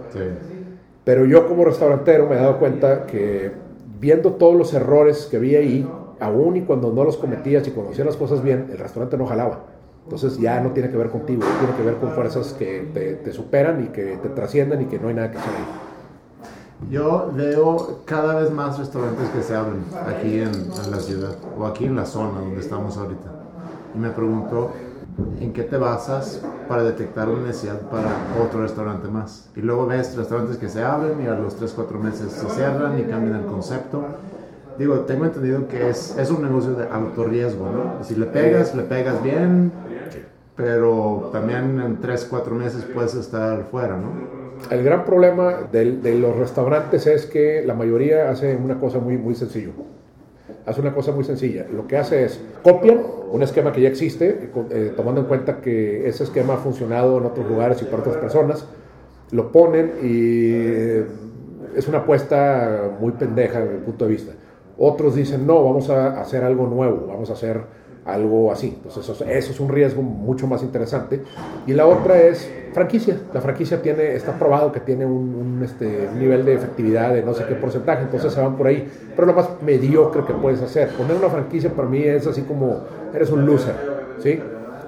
Pero yo como restaurantero me he dado cuenta que viendo todos los errores que vi ahí, aún y cuando no los cometías y conocías las cosas bien, el restaurante no jalaba. Entonces ya no tiene que ver contigo, tiene que ver con fuerzas que te, te superan y que te trascienden y que no hay nada que hacer ahí. Yo veo cada vez más restaurantes que se abren aquí en, la ciudad o aquí en la zona donde estamos ahorita. Y me pregunto, ¿en qué te basas para detectar una necesidad para otro restaurante más? Y luego ves restaurantes que se abren y a los 3, 4 meses se cierran y cambian el concepto. Digo, tengo entendido que es, es un negocio de autorriesgo, ¿no? Si le pegas, le pegas bien, pero también en 3, 4 meses puedes estar fuera, ¿no? El gran problema de, los restaurantes es que la mayoría hace una cosa muy, muy sencilla. Hace una cosa muy sencilla. Lo que hace es copian un esquema que ya existe, eh, tomando en cuenta que ese esquema ha funcionado en otros lugares y para otras personas, lo ponen y es una apuesta muy pendeja desde mi punto de vista. Otros dicen, no, vamos a hacer algo nuevo, vamos a hacer algo así. Entonces eso, es un riesgo mucho más interesante. Y la otra es franquicia. La franquicia tiene, está probado que tiene un, este, nivel de efectividad de no sé qué porcentaje, entonces se van por ahí. Pero lo más mediocre que puedes hacer. Poner una franquicia para mí es así como eres un loser, ¿sí?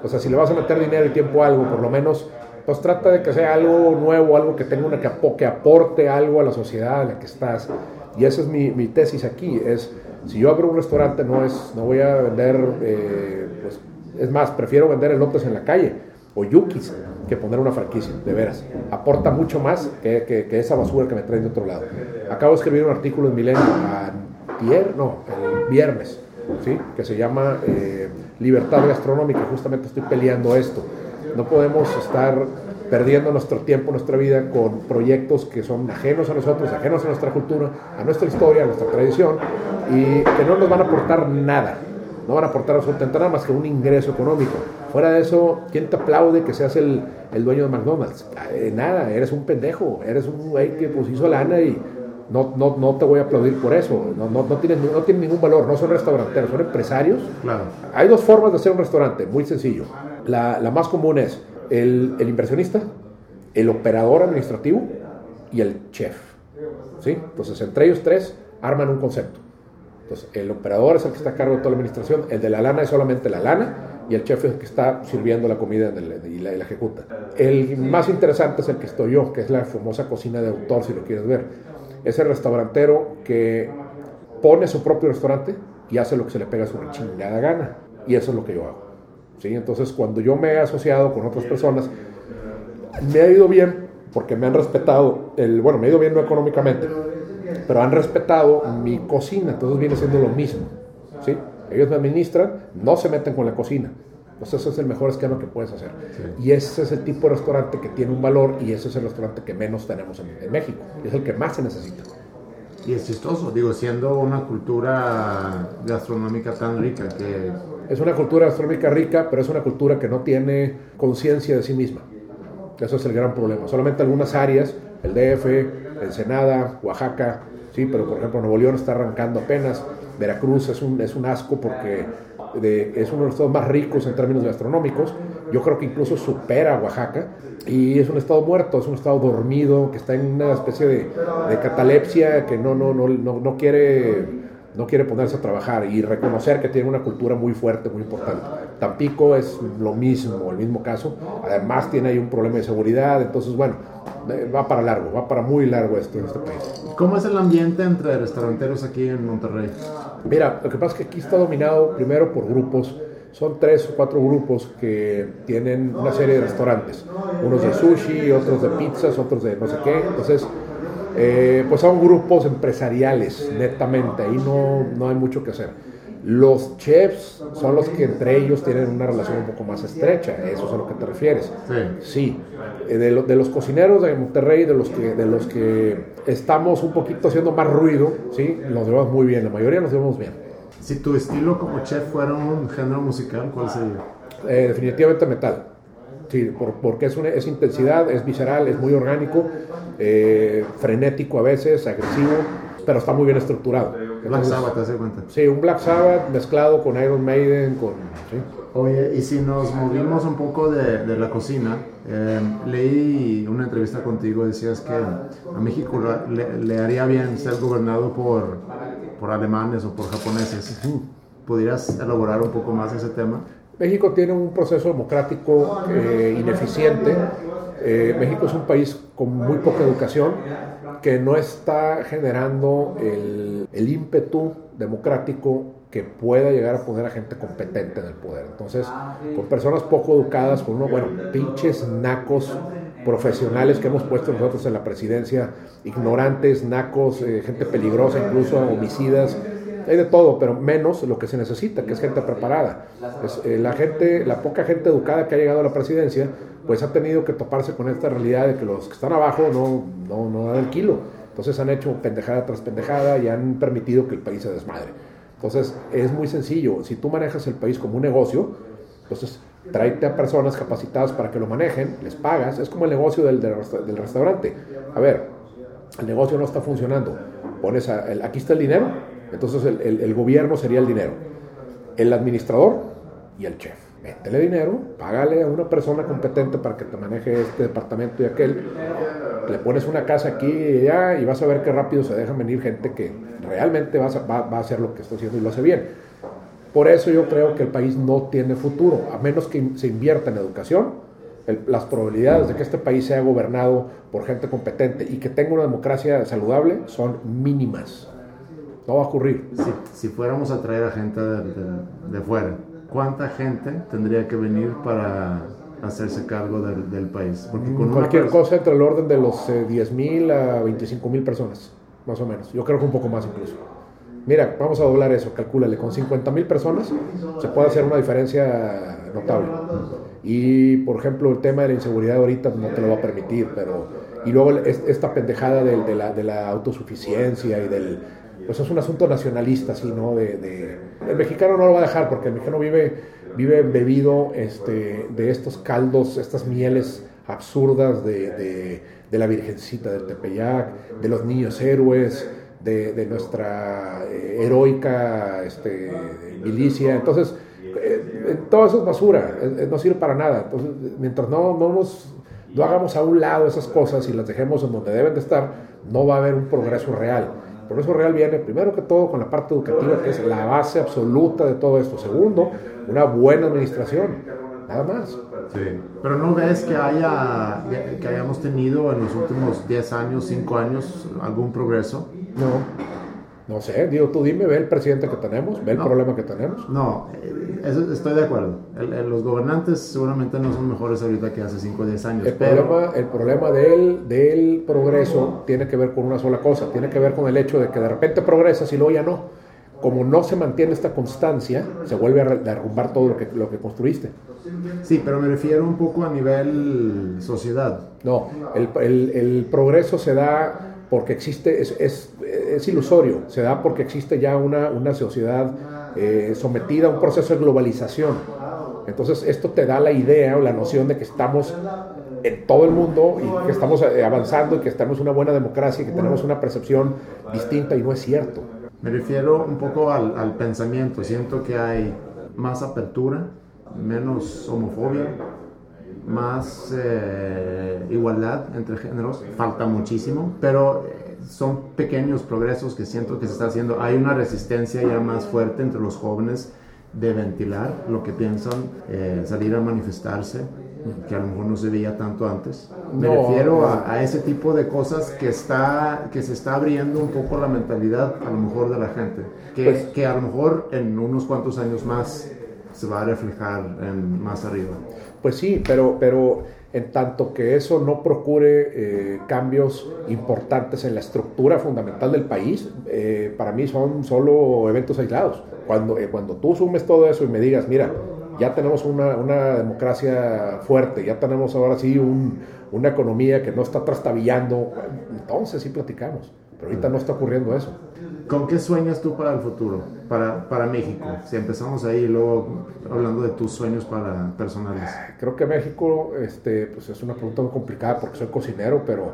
O sea, si le vas a meter dinero y tiempo a algo, por lo menos, pues trata de que sea algo nuevo, algo que tenga una que, aporte algo a la sociedad en la que estás. Y esa es mi, mi tesis aquí, es si yo abro un restaurante, no, es, no voy a vender, eh, pues, es más, prefiero vender elotes en la calle o yukis que poner una franquicia, de veras. Aporta mucho más que, que, esa basura que me traen de otro lado. Acabo de escribir un artículo en Milenio el viernes, ¿sí? que se llama eh, Libertad Gastronómica. Justamente estoy peleando esto. No podemos estar perdiendo nuestro tiempo, nuestra vida con proyectos que son ajenos a nosotros, ajenos a nuestra cultura, a nuestra historia, a nuestra tradición y que no nos van a aportar nada. No van a aportar absolutamente nada más que un ingreso económico. Fuera de eso, ¿quién te aplaude que seas el, el dueño de McDonald's? Eh, nada, eres un pendejo, eres un güey que pues hizo lana y no, no, no te voy a aplaudir por eso. No, no, no, tienen, no tienen ningún valor, no son restauranteros, son empresarios. Claro. Hay dos formas de hacer un restaurante, muy sencillo. La, la más común es el, el, inversionista, el operador administrativo y el chef. ¿sí? Entonces, entre ellos tres arman un concepto. Entonces, el operador es el que está a cargo de toda la administración, el de la lana es solamente la lana y el chef es el que está sirviendo la comida y la, ejecuta. El más interesante es el que estoy yo, que es la famosa cocina de autor, si lo quieres ver. Es el restaurantero que pone su propio restaurante y hace lo que se le pega a su chingada gana. Y eso es lo que yo hago. ¿Sí? Entonces, cuando yo me he asociado con otras personas, me ha ido bien porque me han respetado, el, bueno, me ha ido bien no económicamente, pero han respetado mi cocina, entonces viene siendo lo mismo. ¿sí? Ellos me administran, no se meten con la cocina. Entonces ese es el mejor esquema que puedes hacer. Y ese es el tipo de restaurante que tiene un valor y ese es el restaurante que menos tenemos en, en México. Es el que más se necesita. Y es chistoso, digo, siendo una cultura gastronómica tan rica que... Es una cultura gastronómica rica, pero es una cultura que no tiene conciencia de sí misma. Eso es el gran problema. Solamente algunas áreas, el DF, Ensenada, Oaxaca, sí, pero por ejemplo Nuevo León está arrancando apenas. Veracruz es un, es un asco porque es uno de los estados más ricos en términos gastronómicos. Yo creo que incluso supera a Oaxaca. Y es un estado muerto, es un estado dormido, que está en una especie de, de catalepsia, que no, no, no, no, no quiere no quiere ponerse a trabajar y reconocer que tiene una cultura muy fuerte, muy importante. Tampico es lo mismo, el mismo caso. Además tiene ahí un problema de seguridad, entonces bueno, eh, va para largo, va para muy largo esto en este país. ¿Cómo es el ambiente entre restauranteros aquí en Monterrey? Mira, lo que pasa es que aquí está dominado primero por grupos, son tres o cuatro grupos que tienen una serie de restaurantes, unos de sushi, otros de pizzas, otros de no sé qué, entonces eh, pues son grupos empresariales, netamente, ahí no, no hay mucho que hacer. Los chefs son los que entre ellos tienen una relación un poco más estrecha, eso es a lo que te refieres. Sí. Eh, de, de, los cocineros de Monterrey, de los, que, de los que estamos un poquito haciendo más ruido, sí, los llevamos muy bien, la mayoría nos llevamos bien. Si tu estilo como chef fuera un género musical, ¿cuál sería? Eh, definitivamente metal. Sí, porque es, una, es intensidad, es visceral, es muy orgánico, eh, frenético a veces, agresivo, pero está muy bien estructurado. Black Sabbath, ¿te das cuenta? Sí, un Black Sabbath mezclado con Iron Maiden, con... ¿sí? Oye, y si nos movimos un poco de, de la cocina, eh, leí una entrevista contigo, decías que a México le, le, haría bien ser gobernado por, por alemanes o por japoneses. ¿Podrías elaborar un poco más ese tema? México tiene un proceso democrático eh, ineficiente. Eh, México es un país con muy poca educación que no está generando el, el, ímpetu democrático que pueda llegar a poner a gente competente en el poder. Entonces, con personas poco educadas, con unos, bueno, pinches nacos profesionales que hemos puesto nosotros en la presidencia, ignorantes, nacos, eh, gente peligrosa, incluso homicidas, hay de todo, pero menos lo que se necesita, que es gente preparada. Eh, la gente, la poca gente educada que ha llegado a la presidencia, pues ha tenido que toparse con esta realidad de que los que están abajo no, no, no dan el kilo. Entonces han hecho pendejada tras pendejada y han permitido que el país se desmadre. Entonces es muy sencillo. Si tú manejas el país como un negocio, entonces tráete a personas capacitadas para que lo manejen, les pagas. Es como el negocio del, del restaurante. A ver, el negocio no está funcionando. Pones a, el, aquí está el dinero, entonces el, el, el, gobierno sería el dinero, el administrador y el chef. Métele dinero, págale a una persona competente para que te maneje este departamento y aquel. Le pones una casa aquí y allá y vas a ver qué rápido se dejan venir gente que realmente va a, va, hacer lo que está haciendo y lo hace bien. Por eso yo creo que el país no tiene futuro, a menos que se invierta en educación. Las probabilidades de que este país sea gobernado por gente competente y que tenga una democracia saludable son mínimas. No va a ocurrir. Si, fuéramos a traer a gente de, fuera, ¿cuánta gente tendría que venir para hacerse cargo del, del país? Porque con Cualquier cosa entre el orden de los eh, 10 mil a 25 mil personas, más o menos. Yo creo que un poco más incluso. Mira, vamos a doblar eso, calcúlale, con 50 mil personas se puede hacer una diferencia notable. Y, por ejemplo, el tema de la inseguridad ahorita no te lo va a permitir, pero... Y luego esta pendejada de, de, la, de la autosuficiencia y del, pues es un asunto nacionalista, así, ¿no? De, de, el mexicano no lo va a dejar porque el mexicano vive, vive bebido este, de estos caldos, estas mieles absurdas de, de, de, la Virgencita del Tepeyac, de los niños héroes, de, de nuestra eh, heroica este, milicia. Entonces, eh, todo eso es basura, eh, no sirve para nada. Entonces, mientras no, no, nos, no hagamos a un lado esas cosas y las dejemos en donde deben de estar, no va a haber un progreso real. El progreso real viene primero que todo con la parte educativa, que es la base absoluta de todo esto. Segundo, una buena administración, nada más. Sí. Pero no ves que haya que hayamos tenido en los últimos 10 años, 5 años algún progreso? No. No sé, digo, tú dime, ve el presidente que tenemos, ve el no, problema que tenemos. No, eso estoy de acuerdo. El, el, los gobernantes seguramente no son mejores ahorita que hace 5 o 10 años. El pero... problema, el problema del, del progreso tiene que ver con una sola cosa, tiene que ver con el hecho de que de repente progresas y luego ya no. Como no se mantiene esta constancia, se vuelve a derrumbar todo lo que, lo que construiste. Sí, pero me refiero un poco a nivel sociedad. No, el, el, el progreso se da porque existe, es, es, es, ilusorio, se da porque existe ya una, una sociedad eh, sometida a un proceso de globalización. Entonces esto te da la idea o la noción de que estamos en todo el mundo y que estamos eh, avanzando y que estamos una buena democracia y que tenemos una percepción distinta y no es cierto. Me refiero un poco al, al pensamiento, siento que hay más apertura, menos homofobia, más eh, igualdad entre géneros. Falta muchísimo, pero son pequeños progresos que siento que se está haciendo. Hay una resistencia ya más fuerte entre los jóvenes de ventilar lo que piensan, eh, salir a manifestarse, que a lo mejor no se veía tanto antes. Me refiero a, ese tipo de cosas que, está, que se está abriendo un poco la mentalidad a lo mejor de la gente, que, pues que a lo mejor en unos cuantos años más se va a reflejar en, más arriba. Pues sí, pero, pero en tanto que eso no procure eh, cambios importantes en la estructura fundamental del país, eh, para mí son solo eventos aislados. Cuando, eh, cuando tú sumes todo eso y me digas, mira, ya tenemos una, una democracia fuerte, ya tenemos ahora sí un, una economía que no está trastabillando, entonces sí platicamos. Pero ahorita no está ocurriendo eso. ¿Con qué sueñas tú para el futuro, para, para México? Si empezamos ahí, luego hablando de tus sueños para personales. Creo que México este, pues es una pregunta muy complicada porque soy cocinero, pero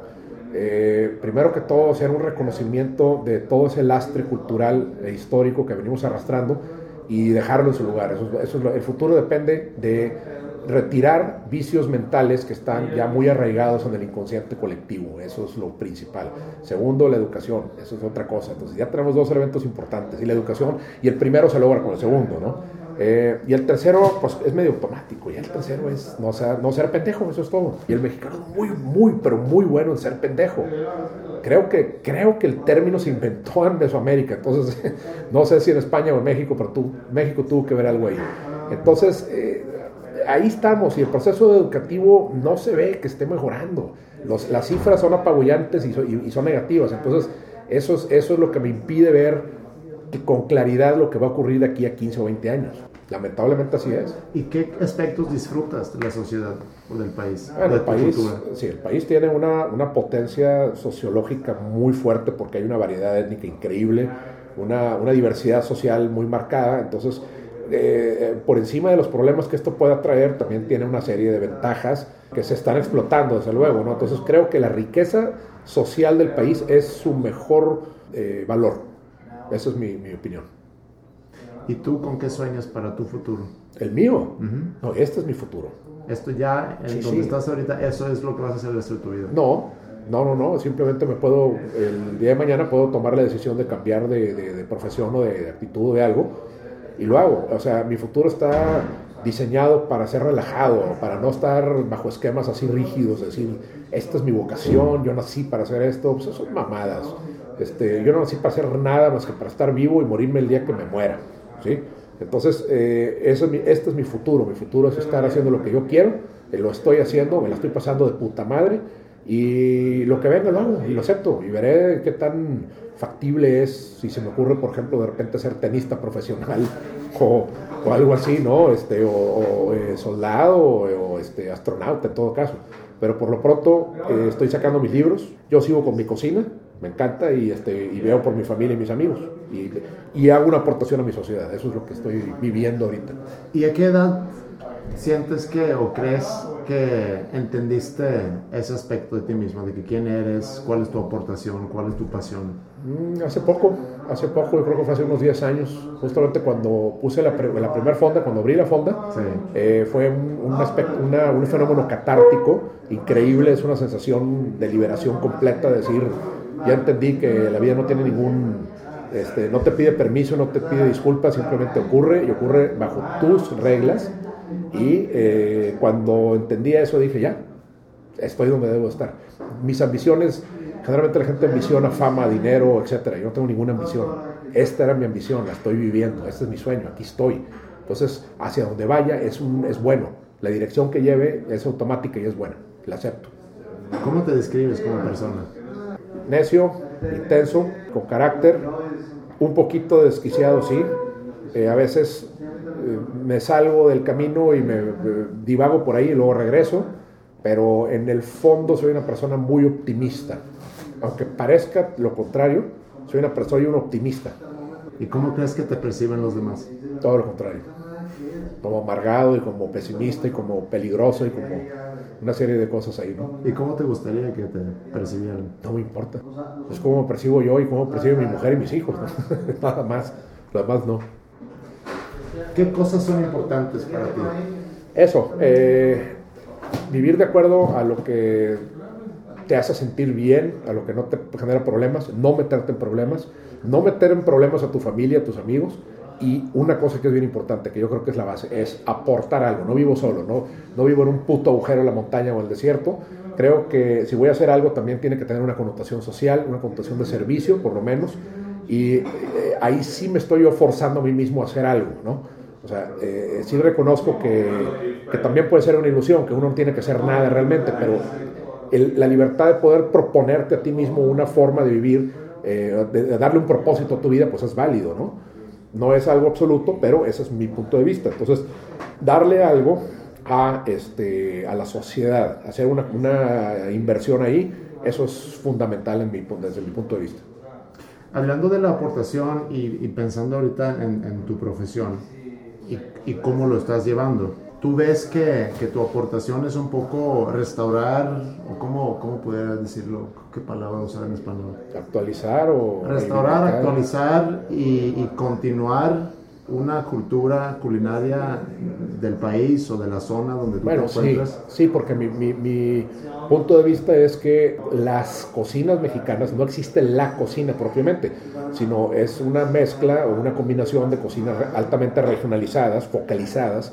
eh, primero que todo, hacer un reconocimiento de todo ese lastre cultural e histórico que venimos arrastrando y dejarlo en su lugar. Eso el futuro depende de retirar vicios mentales que están ya muy arraigados en el inconsciente colectivo, eso es lo principal. Segundo, la educación, eso es otra cosa. Entonces ya tenemos dos elementos importantes, y la educación, y el primero se logra con el segundo, ¿no? Eh, y el tercero, pues es medio automático, y el tercero es no ser, no ser pendejo, eso es todo. Y el mexicano es muy, muy, pero muy bueno en ser pendejo. Creo que, creo que el término se inventó en Mesoamérica, entonces no sé si en España o en México, pero tú, México tuvo que ver algo ahí. Entonces, eh, ahí estamos y el proceso educativo no se ve que esté mejorando. las cifras son apabullantes y, son negativas. Entonces, eso es, eso es lo que me impide ver con claridad lo que va a ocurrir de aquí a 15 o 20 años. Lamentablemente así es. ¿Y qué aspectos disfrutas de la sociedad o del país? el, país sí, el país tiene una, una, potencia sociológica muy fuerte porque hay una variedad étnica increíble, una, una diversidad social muy marcada. Entonces, eh, por encima de los problemas que esto pueda traer, también tiene una serie de ventajas que se están explotando, desde luego. ¿no? Entonces creo que la riqueza social del país es su mejor eh, valor. Esa es mi, mi, opinión. ¿Y tú con qué sueñas para tu futuro? ¿El mío? No, este es mi futuro. Esto ya, en donde estás ahorita, eso es lo que vas a hacer el resto de tu vida. No, no, no, no. Simplemente me puedo, el día de mañana puedo tomar la decisión de cambiar de, de profesión o de, de actitud o de algo y lo hago. O sea, mi futuro está diseñado para ser relajado, para no estar bajo esquemas así rígidos, decir, esta es mi vocación, yo nací para hacer esto, pues son mamadas. Este, yo no nací para hacer nada más que para estar vivo y morirme el día que me muera. ¿sí? Entonces, eh, eso es este es mi futuro. Mi futuro es estar haciendo lo que yo quiero, eh, lo estoy haciendo, me la estoy pasando de puta madre y lo que venga lo hago y lo acepto y veré qué tan factible es si se me ocurre, por ejemplo, de repente ser tenista profesional o, o algo así, ¿no? Este, o, eh, soldado o, este, astronauta en todo caso. Pero por lo pronto eh, estoy sacando mis libros, yo sigo con mi cocina, me encanta y, este, y veo por mi familia y mis amigos y, y hago una aportación a mi sociedad, eso es lo que estoy viviendo ahorita. ¿Y a qué edad sientes que o crees que entendiste ese aspecto de ti mismo, de que quién eres, cuál es tu aportación, cuál es tu pasión? Mm, hace poco, hace poco, yo creo que fue hace unos 10 años, justamente cuando puse la, la primera fonda, cuando abrí la fonda, eh, fue un, aspecto, un fenómeno catártico increíble, es una sensación de liberación completa, de decir, ya entendí que la vida no tiene ningún, este, no te pide permiso, no te pide disculpas, simplemente ocurre y ocurre bajo tus reglas. Y eh, cuando entendí eso dije, ya, estoy donde debo estar. Mis ambiciones Generalmente la gente ambiciona fama, dinero, etcétera. Yo no tengo ninguna ambición. Esta era mi ambición, la estoy viviendo. Este es mi sueño, aquí estoy. Entonces, hacia donde vaya es, un, es bueno. La dirección que lleve es automática y es buena. La acepto. ¿Cómo te describes como persona? Necio, intenso, con carácter, un poquito desquiciado, sí. Eh, a veces me salgo del camino y me eh, divago por ahí y luego regreso, pero en el fondo soy una persona muy optimista aunque parezca lo contrario, soy una persona, y un optimista. ¿Y cómo crees que te perciben los demás? Todo lo contrario. Como amargado y como pesimista y como peligroso y como una serie de cosas ahí, ¿no? ¿Y cómo te gustaría que te percibieran? No me importa. Es como percibo yo y cómo percibe mi mujer y mis hijos, Nada más. Lo demás no. ¿Qué cosas son importantes para ti? Eso, eh, vivir de acuerdo a lo que te hace sentir bien, a lo que no te genera problemas, no meterte en problemas, no meter en problemas a tu familia, a tus amigos. Y una cosa que es bien importante, que yo creo que es la base, es aportar algo. No vivo solo, no, no vivo en un puto agujero en la montaña o en el desierto. Creo que si voy a hacer algo también tiene que tener una connotación social, una connotación de servicio, por lo menos. Y eh, ahí sí me estoy yo forzando a mí mismo a hacer algo, ¿no? O sea, eh, sí reconozco que, que, también puede ser una ilusión, que uno no tiene que hacer nada realmente, pero la libertad de poder proponerte a ti mismo una forma de vivir, eh, de, darle un propósito a tu vida, pues es válido, ¿no? No es algo absoluto, pero ese es mi punto de vista. Entonces, darle algo a, este, a la sociedad, hacer una, una inversión ahí, eso es fundamental en mi, desde mi punto de vista. Hablando de la aportación y, pensando ahorita en, en tu profesión y, y, cómo lo estás llevando, ¿Tú ves que, que, tu aportación es un poco restaurar, o cómo, cómo podría decirlo? ¿Qué palabra usar en español? Actualizar o... Restaurar, actualizar y, y, continuar una cultura culinaria del país o de la zona donde tú bueno, te encuentras. Sí, sí porque mi, mi, mi, punto de vista es que las cocinas mexicanas, no existe la cocina propiamente, sino es una mezcla o una combinación de cocinas altamente regionalizadas, focalizadas,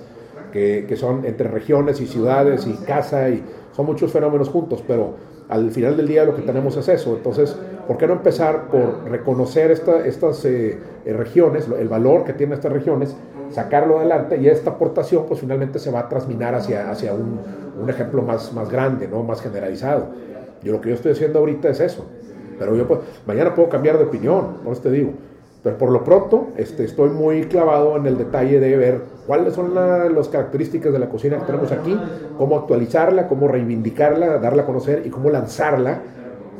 que, son entre regiones y ciudades y casa y son muchos fenómenos juntos, pero al final del día lo que tenemos es eso. Entonces, ¿por qué no empezar por reconocer estas eh, eh, regiones, el valor que tienen estas regiones, sacarlo adelante y esta aportación pues finalmente se va a trasminar hacia, hacia un, un, ejemplo más, más grande, ¿no? más generalizado. Yo lo que yo estoy haciendo ahorita es eso. Pero yo pues, mañana puedo cambiar de opinión, por eso te digo. Pero por lo pronto este, estoy muy clavado en el detalle de ver cuáles son las características de la cocina que tenemos aquí, cómo actualizarla, cómo reivindicarla, darla a conocer y cómo lanzarla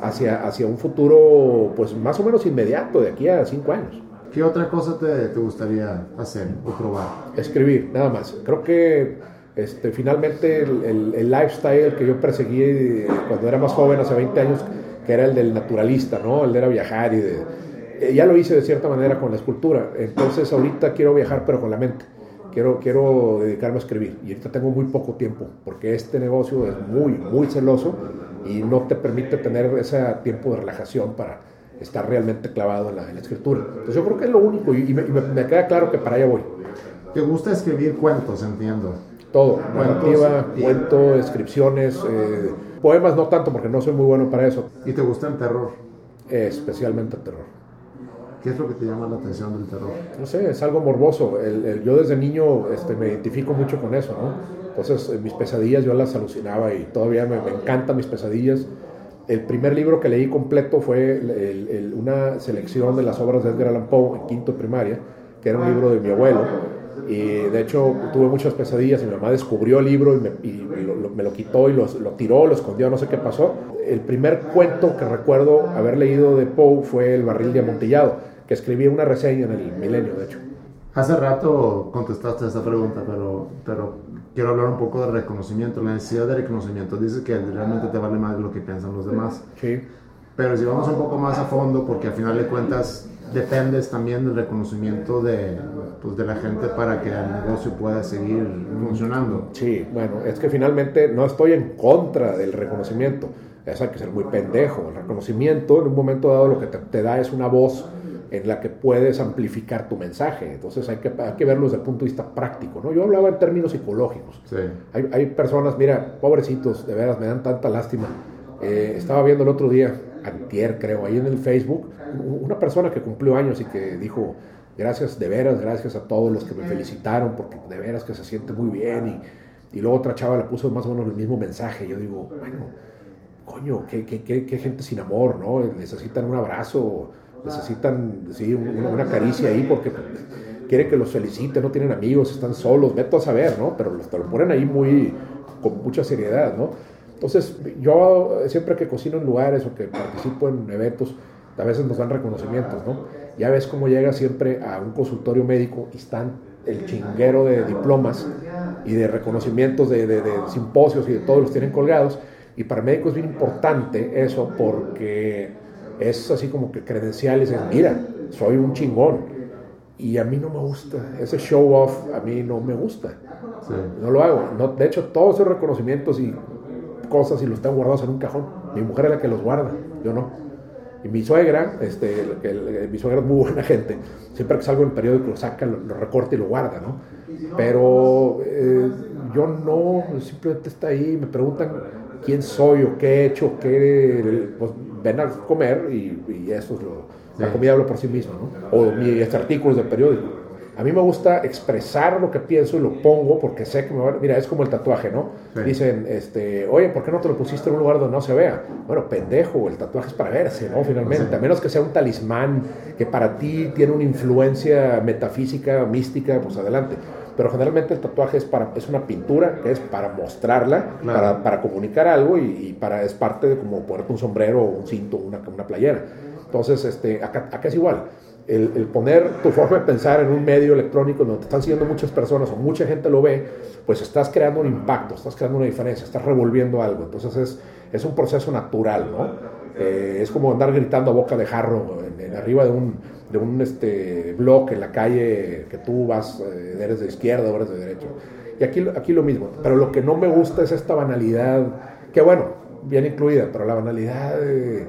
hacia, hacia un futuro pues más o menos inmediato, de aquí a cinco años. ¿Qué otra cosa te, te gustaría hacer o probar? Escribir, nada más. Creo que este, finalmente el, el, lifestyle que yo perseguí eh, cuando era más joven, hace 20 años, que era el del naturalista, ¿no? El de era viajar y de eh, ya lo hice de cierta manera con la escultura, entonces ahorita quiero viajar pero con la mente, quiero, quiero dedicarme a escribir y ahorita tengo muy poco tiempo porque este negocio es muy, muy celoso y no te permite tener ese tiempo de relajación para estar realmente clavado en la, escritura. Entonces yo creo que es lo único y, me, queda claro que para allá voy. ¿Te gusta escribir cuentos, entiendo? Todo, narrativa, cuento, descripciones, eh, poemas no tanto porque no soy muy bueno para eso. ¿Y te gusta el terror? especialmente el terror. ¿Qué es lo que te llama la atención del terror? No sé, es algo morboso. El, yo desde niño este, me identifico mucho con eso, ¿no? Entonces, mis pesadillas yo las alucinaba y todavía me, encantan mis pesadillas. El primer libro que leí completo fue una selección de las obras de Edgar Allan Poe en quinto primaria, que era un libro de mi abuelo. Y de hecho tuve muchas pesadillas y mi mamá descubrió el libro y me, lo, me lo, quitó y lo, lo, tiró, lo escondió, no sé qué pasó. El primer cuento que recuerdo haber leído de Poe fue El barril de amontillado que escribí una reseña en el Milenio, de hecho. Hace rato contestaste esa pregunta, pero, pero quiero hablar un poco de reconocimiento, la necesidad de reconocimiento. Dices que realmente te vale más lo que piensan los demás. Sí. Pero si vamos un poco más a fondo, porque al final de cuentas dependes también del reconocimiento de, pues, de la gente para que el negocio pueda seguir funcionando. Sí, bueno, es que finalmente no estoy en contra del reconocimiento. Eso hay que ser muy pendejo. El reconocimiento en un momento dado lo que te, te da es una voz en la que puedes amplificar tu mensaje. Entonces hay que, hay que verlo desde el punto de vista práctico. ¿no? Yo hablaba en términos psicológicos. Hay, hay, personas, mira, pobrecitos, de veras, me dan tanta lástima. Eh, estaba viendo el otro día, antier creo, ahí en el Facebook, una persona que cumplió años y que dijo, gracias, de veras, gracias a todos los que me felicitaron, porque de veras que se siente muy bien. Y, y luego otra chava le puso más o menos el mismo mensaje. Yo digo, bueno, coño, qué, qué, qué, qué gente sin amor, ¿no? Necesitan un abrazo necesitan sí, una, caricia ahí porque quiere que los felicite, no tienen amigos, están solos, veto a saber, ¿no? Pero te lo ponen ahí muy, con mucha seriedad, ¿no? Entonces, yo siempre que cocino en lugares o que participo en eventos, a veces nos dan reconocimientos, ¿no? Ya ves cómo llega siempre a un consultorio médico y están el chinguero de diplomas y de reconocimientos de, de, de simposios y de todos los tienen colgados. Y para médicos es bien importante eso porque es así como que credenciales, es, mira, soy un chingón. Y a mí no me gusta. Ese show off a mí no me gusta. No lo hago. No, de hecho, todos esos reconocimientos y cosas y los están guardados en un cajón. Mi mujer es la que los guarda, yo no. Y mi suegra, este, mi suegra es muy buena gente, siempre que salgo en el periódico lo saca, lo, recorta y lo guarda, ¿no? Pero eh, yo no, simplemente está ahí, me preguntan quién soy o qué he hecho, qué, pues ven a comer y, eso es lo, la comida habla por sí misma, ¿no? O mis artículos del periódico. A mí me gusta expresar lo que pienso y lo pongo porque sé que me va Mira, es como el tatuaje, ¿no? Dicen, este, oye, ¿por qué no te lo pusiste en un lugar donde no se vea? Bueno, pendejo, el tatuaje es para verse, ¿no? Finalmente, a menos que sea un talismán que para ti tiene una influencia metafísica, mística, pues adelante. Pero generalmente el tatuaje es, para, es una pintura que es para mostrarla, para, para, comunicar algo y, para, es parte de como ponerte un sombrero o un cinto, una, una playera. Entonces, este, acá, acá es igual el, poner tu forma de pensar en un medio electrónico donde te están siguiendo muchas personas o mucha gente lo ve, pues estás creando un impacto, estás creando una diferencia, estás revolviendo algo. Entonces es, es un proceso natural, ¿no? Eh, es como andar gritando a boca de jarro en, arriba de un, de un este, bloque en la calle que tú vas, eh, eres de izquierda o eres de derecha. Y aquí, aquí lo mismo. Pero lo que no me gusta es esta banalidad, que bueno, bien incluida, pero la banalidad... de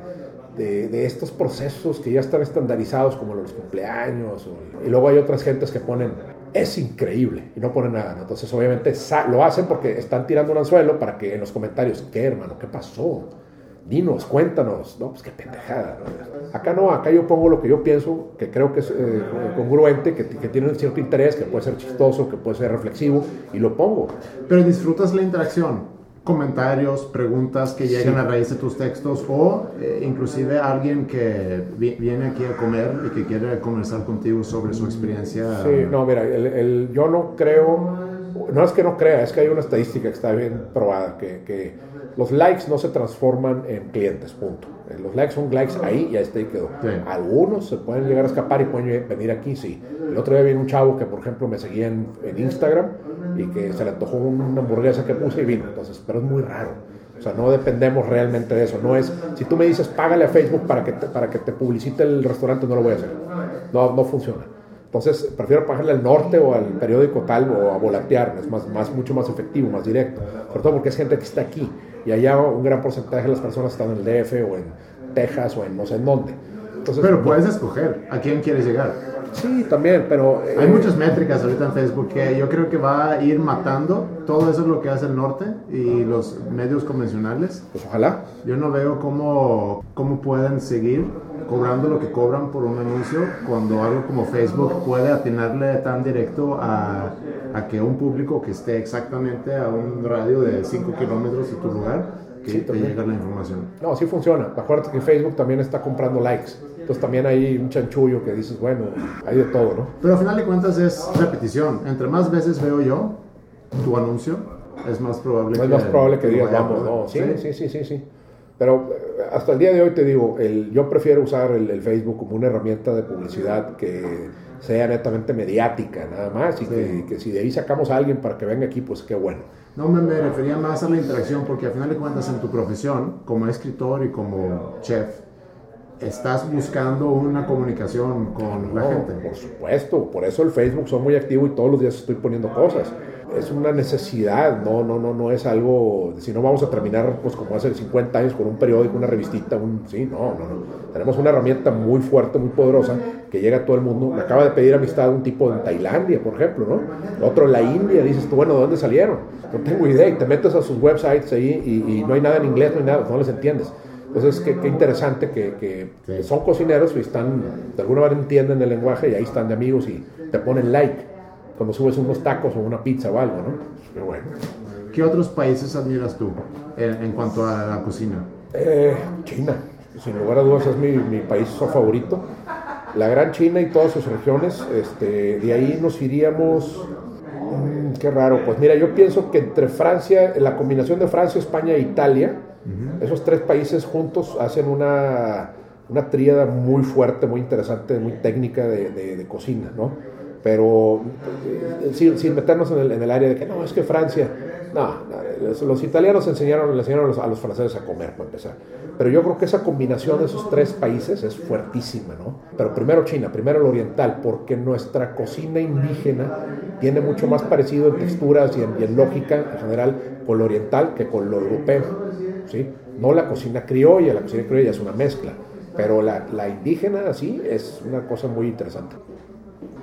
de, estos procesos que ya están estandarizados como los cumpleaños. y luego hay otras gentes que ponen, es increíble, y no ponen nada. Entonces obviamente lo hacen porque están tirando un anzuelo para que en los comentarios, ¿qué hermano? ¿Qué pasó? Dinos, cuéntanos. No, pues qué pendejada. Acá no, acá yo pongo lo que yo pienso, que creo que es eh, congruente, que, que, tiene un cierto interés, que puede ser chistoso, que puede ser reflexivo, y lo pongo. Pero disfrutas la interacción comentarios, preguntas que llegan a raíz de tus textos o eh, inclusive alguien que viene aquí a comer y que quiere conversar contigo sobre su experiencia. Sí, no, mira, el, yo no creo, no es que no crea, es que hay una estadística que está bien probada, que, que los likes no se transforman en clientes, punto. Eh, los likes son likes ahí y ahí está y quedó. Algunos se pueden llegar a escapar y pueden venir aquí, sí. El otro día vino un chavo que, por ejemplo, me seguía en, en Instagram y que se le antojó una hamburguesa que puse y vino. Entonces, pero es muy raro. O sea, no dependemos realmente de eso. No es, si tú me dices, págale a Facebook para que te, para que te publicite el restaurante, no lo voy a hacer. No, no funciona. Entonces, prefiero pagarle al norte o al periódico tal o a volatear. Es más, más, mucho más efectivo, más directo. Sobre todo porque es gente que está aquí. Y allá un gran porcentaje de las personas están en el DF o en Texas o en no sé en dónde. Entonces, pero puedes escoger a quién quieres llegar. Sí, también, pero... Hay eh, muchas métricas ahorita en Facebook que yo creo que va a ir matando todo eso es lo que hace el norte y los medios convencionales. Pues ojalá. Yo no veo cómo, cómo pueden seguir cobrando lo que cobran por un anuncio cuando algo como Facebook puede atinarle tan directo a, a que un público que esté exactamente a un radio de 5 kilómetros de tu lugar que te llega la información. No, sí funciona. Acuérdate que Facebook también está comprando likes. Entonces también hay un chanchullo que dices, bueno, hay de todo, ¿no? Pero al final de cuentas es repetición. Entre más veces veo yo tu anuncio, es más probable es que... más probable que digas, vamos, no. Sí, sí, sí, sí, sí. Pero eh, hasta el día de hoy te digo, el, yo prefiero usar el, Facebook como una herramienta de publicidad que sea netamente mediática, nada más, y que, que, si de ahí sacamos a alguien para que venga aquí, pues qué bueno. No, me, me refería más a la interacción, porque al final de cuentas en tu profesión, como escritor y como chef, estás buscando una comunicación con la gente. Por supuesto, por eso el Facebook son muy activo y todos los días estoy poniendo cosas. Es una necesidad, no, no, no, no es algo, si no vamos a terminar pues como hace 50 años con un periódico, una revistita, un, sí, no, no, no. Tenemos una herramienta muy fuerte, muy poderosa que llega a todo el mundo. Me acaba de pedir amistad un tipo en Tailandia, por ejemplo, ¿no? Otro en la India, dices tú, bueno, ¿de dónde salieron? No tengo idea y te metes a sus websites ahí y, y no hay nada en inglés, no hay nada, no les entiendes. Entonces, qué, qué interesante que, que son cocineros y están, de alguna manera entienden el lenguaje y ahí están de amigos y te ponen like cuando subes unos tacos o una pizza o algo, ¿no? Pero bueno. ¿Qué otros países admiras tú en, cuanto a la cocina? Eh, China, sin lugar a dudas es mi, mi, país favorito. La Gran China y todas sus regiones, este, de ahí nos iríamos... Mmm, qué raro, pues mira, yo pienso que entre Francia, la combinación de Francia, España e Italia, esos tres países juntos hacen una, una tríada muy fuerte, muy interesante, muy técnica de, de, cocina, ¿no? pero eh, sin, meternos en el, en el, área de que no, es que Francia, no, los italianos enseñaron, le enseñaron a los, a los, franceses a comer, para empezar. Pero yo creo que esa combinación de esos tres países es fuertísima, ¿no? Pero primero China, primero el oriental, porque nuestra cocina indígena tiene mucho más parecido en texturas y en, lógica en general con lo oriental que con lo europeo, ¿sí? No la cocina criolla, la cocina criolla es una mezcla, pero la, la indígena, sí, es una cosa muy interesante.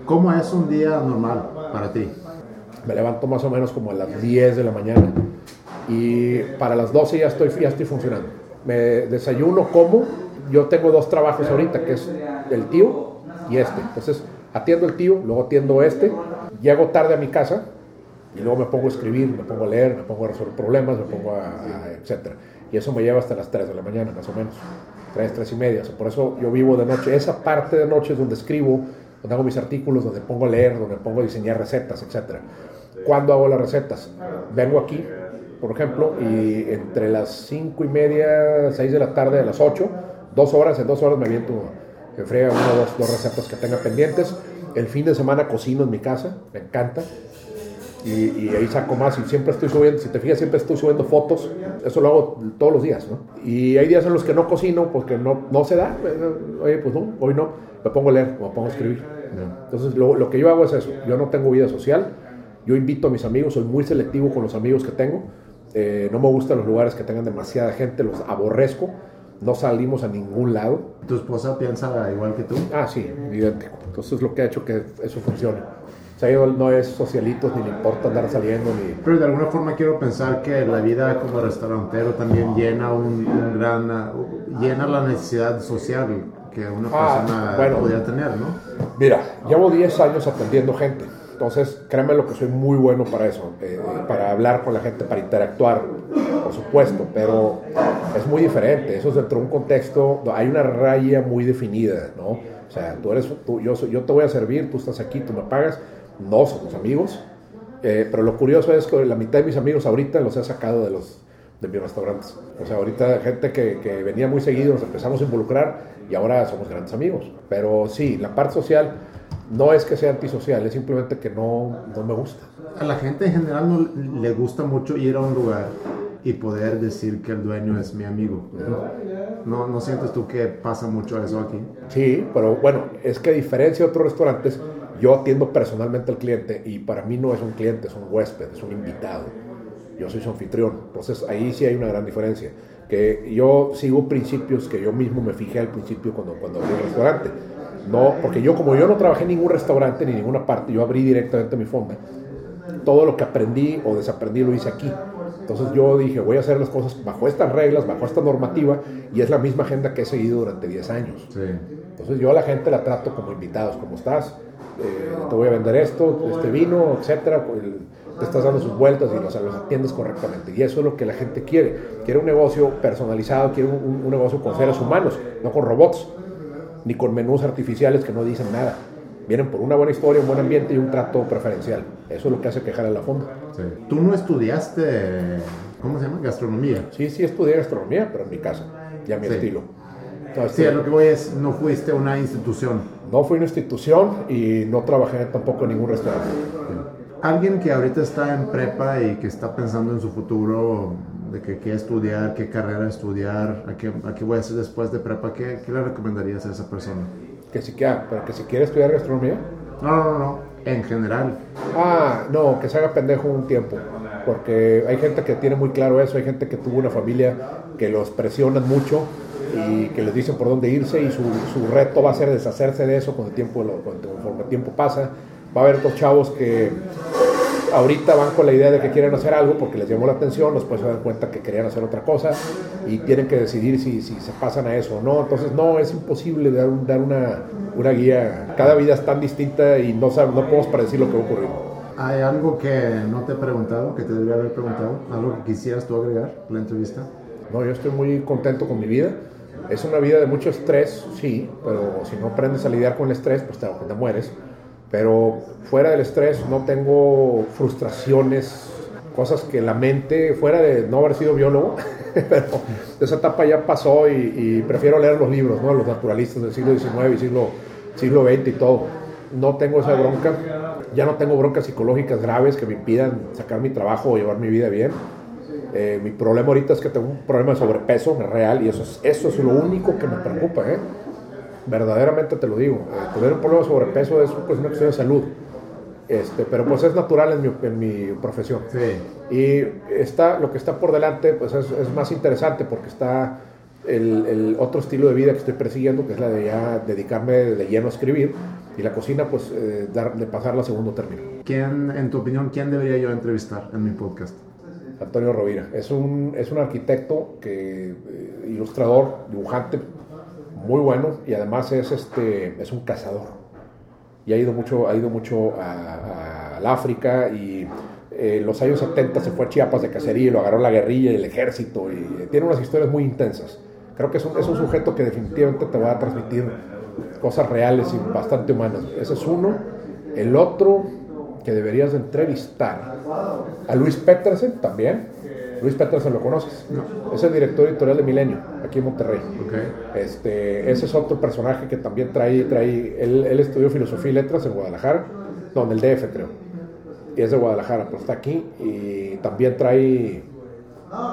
¿Cómo es un día normal para ti? Me levanto más o menos como a las 10 de la mañana y para las 12 ya estoy, ya estoy funcionando. Me desayuno, como. Yo tengo dos trabajos ahorita, que es el tío y este. Entonces, atiendo el tío, luego atiendo este. Llego tarde a mi casa y luego me pongo a escribir, me pongo a leer, me pongo a resolver problemas, me pongo a, etcétera. Y eso me lleva hasta las 3 de la mañana, más o menos. 3, 3 y media. por eso yo vivo de noche. Esa parte de noche es donde escribo, donde hago mis artículos, donde pongo a leer, donde pongo a diseñar recetas, etcétera. ¿Cuándo hago las recetas? Vengo aquí, por ejemplo, y entre las 5 y media, 6 de la tarde, a las 8, dos horas, en dos horas me aviento, me frega una o dos, dos recetas que tenga pendientes. El fin de semana cocino en mi casa, me encanta. Y, ahí saco más y siempre estoy subiendo, si te fijas, siempre estoy subiendo fotos, eso lo hago todos los días, ¿no? Y hay días en los que no cocino porque no, no se da, oye, pues no, hoy no, me pongo a leer, me pongo a escribir. Entonces, lo, lo que yo hago es eso, yo no tengo vida social, yo invito a mis amigos, soy muy selectivo con los amigos que tengo. Eh, no me gustan los lugares que tengan demasiada gente, los aborrezco. No salimos a ningún lado. ¿Tu esposa piensa igual que tú? Ah, sí, idéntico. Entonces lo que ha hecho que eso funcione. O sea, no es socialito, ni le importa andar saliendo. Ni... Pero de alguna forma quiero pensar que la vida como restaurantero también llena un, gran, llena la necesidad social que una ah, persona podría tener, ¿no? Mira, llevo 10 años atendiendo gente entonces, créanme lo que soy muy bueno para eso, eh, para hablar con la gente, para interactuar, por supuesto, pero es muy diferente. Eso es dentro de un contexto, hay una raya muy definida, ¿no? O sea, tú eres, tú, yo, yo te voy a servir, tú estás aquí, tú me pagas. No somos amigos, eh, pero lo curioso es que la mitad de mis amigos ahorita los he sacado de los de mis restaurantes. O sea, ahorita gente que, que venía muy seguido nos empezamos a involucrar y ahora somos grandes amigos. Pero sí, la parte social no es que sea antisocial, es simplemente que no, no me gusta. A la gente en general no le gusta mucho ir a un lugar y poder decir que el dueño es mi amigo. ¿No, no sientes tú que pasa mucho eso aquí? Sí, pero bueno, es que a diferencia de otros restaurantes, yo atiendo personalmente al cliente y para mí no es un cliente, es un huésped, es un invitado. Yo soy su anfitrión. Entonces ahí sí hay una gran diferencia. Que yo sigo principios que yo mismo me fijé al principio cuando, cuando abrí el restaurante no, porque yo como yo no trabajé en ningún restaurante ni en ninguna parte, yo abrí directamente mi fonda. Todo lo que aprendí o desaprendí lo hice aquí. Entonces yo dije, voy a hacer las cosas bajo estas reglas, bajo esta normativa, y es la misma agenda que he seguido durante 10 años. Entonces yo a la gente la trato como invitados, como estás, eh, te voy a vender esto, este vino, etcétera, pues, te estás dando sus vueltas y los, atiendes correctamente. Y eso es lo que la gente quiere. Quiere un negocio personalizado, quiere un negocio con seres humanos, no con robots ni con menús artificiales que no dicen nada. Vienen por una buena historia, un buen ambiente y un trato preferencial. Eso es lo que hace quejar a la fonda. Tú no estudiaste, ¿cómo se llama? Gastronomía. Sí, sí estudié gastronomía, pero en mi casa y a mi estilo. sí, lo que voy es, no fuiste a una institución. No fui a una institución y no trabajé tampoco en ningún restaurante. Alguien que ahorita está en prepa y que está pensando en su futuro, de que quiere estudiar, qué carrera estudiar, a qué, a qué voy a hacer después de prepa, ¿qué, qué le recomendarías a esa persona? Que si, quiera, pero que si quiere estudiar gastronomía. No, no, no, en general. Ah, no, que se haga pendejo un tiempo, porque hay gente que tiene muy claro eso, hay gente que tuvo una familia que los presionan mucho y que les dicen por dónde irse y su, su reto va a ser deshacerse de eso con el tiempo, conforme el tiempo pasa. Va a haber dos chavos que ahorita van con la idea de que quieren hacer algo porque les llamó la atención, después se dan cuenta que querían hacer otra cosa y tienen que decidir si, si se pasan a eso o no. Entonces, no, es imposible dar, dar una, una, guía. Cada vida es tan distinta y no, no podemos predecir lo que va a ocurrir. ¿Hay algo que no te he preguntado, que te debería haber preguntado? ¿Algo que quisieras tú agregar a la entrevista? No, yo estoy muy contento con mi vida. Es una vida de mucho estrés, sí, pero si no aprendes a lidiar con el estrés, pues te, mueres. Pero fuera del estrés no tengo frustraciones, cosas que la mente, fuera de no haber sido biólogo, pero esa etapa ya pasó y, prefiero leer los libros, ¿no? los naturalistas del siglo XIX y siglo, siglo XX y todo. no tengo esa bronca, ya no tengo broncas psicológicas graves que me impidan sacar mi trabajo o llevar mi vida bien. Eh, mi problema ahorita es que tengo un problema de sobrepeso real y eso es, eso es lo único que me preocupa. ¿eh? Verdaderamente te lo digo. Eh, tener un problema de sobrepeso es pues, una cuestión de salud. Este, pero pues es natural en mi, en mi profesión. Sí. Y está, lo que está por delante pues es, es más interesante porque está el, el, otro estilo de vida que estoy persiguiendo, que es la de ya dedicarme de lleno a escribir, y la cocina pues eh, dar, de pasarla a segundo término. ¿Quién, en tu opinión, quién debería yo entrevistar en mi podcast? Antonio Rovira. Es un, es un arquitecto, que, eh, ilustrador, dibujante, muy bueno, y además es, este, es un cazador y ha ido mucho, ha ido mucho al África y en los años 70 se fue a Chiapas de cacería y lo agarró la guerrilla y el ejército y tiene unas historias muy intensas. Creo que es un, es un sujeto que definitivamente te va a transmitir cosas reales y bastante humanas. Ese es uno. El otro que deberías de entrevistar, a Luis Petersen también. Luis Petersen lo conoces. No. Es el director editorial de Milenio, aquí en Monterrey. Okay. Este, ese es otro personaje que también trae, trae él, él, estudió filosofía y letras en Guadalajara, no, en el DF creo, y es de Guadalajara, pero está aquí y también trae,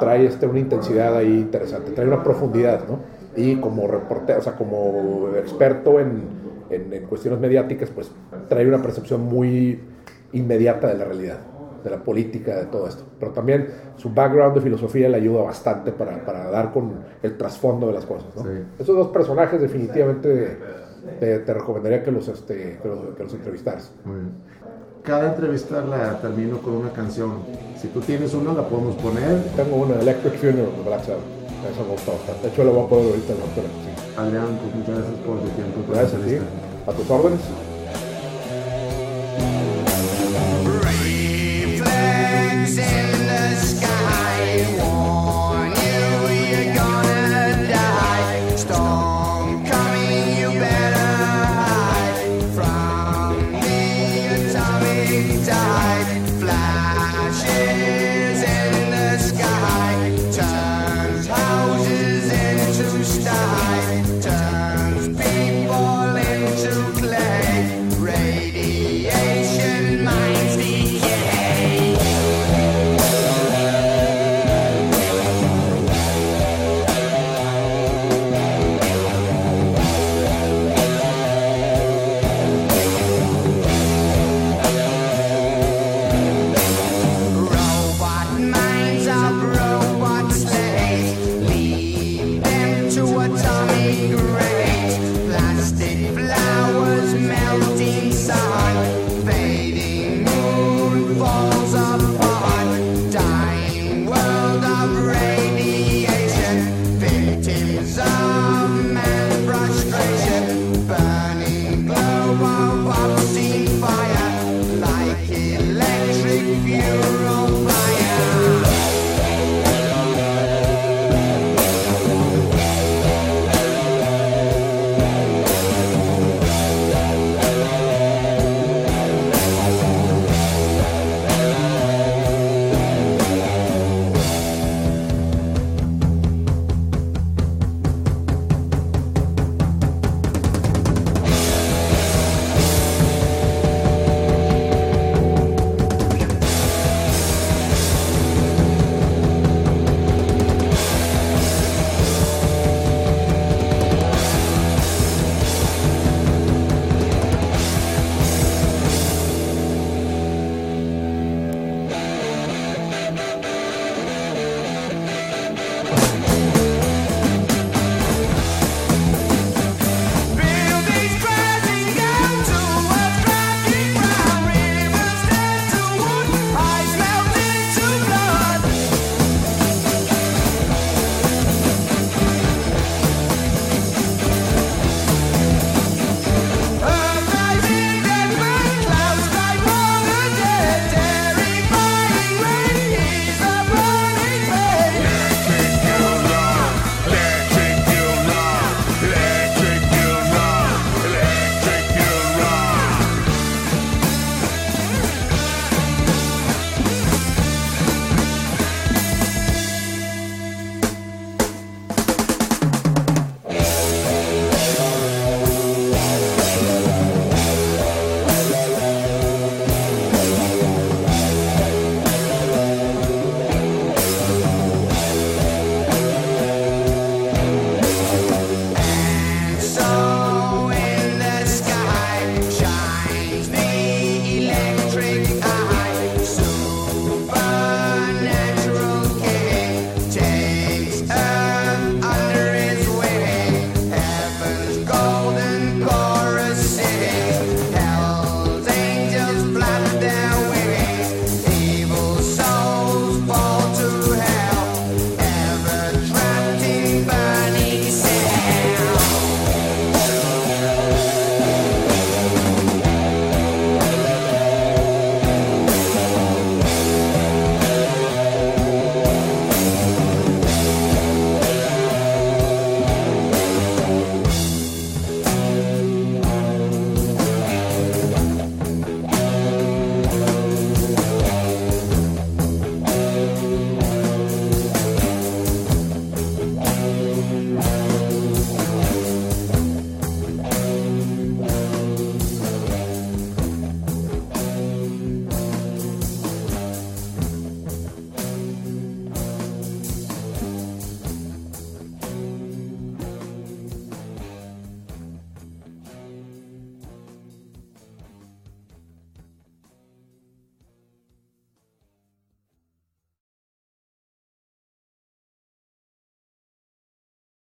trae este, una intensidad ahí interesante, trae una profundidad, ¿no? Y como reportero, o sea, como experto en, en, en cuestiones mediáticas, pues trae una percepción muy inmediata de la realidad de la política, de todo esto. Pero también su background de filosofía le ayuda bastante para, para dar con el trasfondo de las cosas. ¿no? Sí. Esos dos personajes definitivamente te, te recomendaría que los, este, que los, que los entrevistaras. Muy bien. Cada entrevista la termino con una canción. Si tú tienes una, la podemos poner. Tengo una, Electric Funeral de Black Sabbath. Eso me gusta bastante. De hecho, la voy a poner ahorita la sí. Adrián, pues muchas gracias por tu tiempo. Gracias a ti. A tus órdenes. Alexander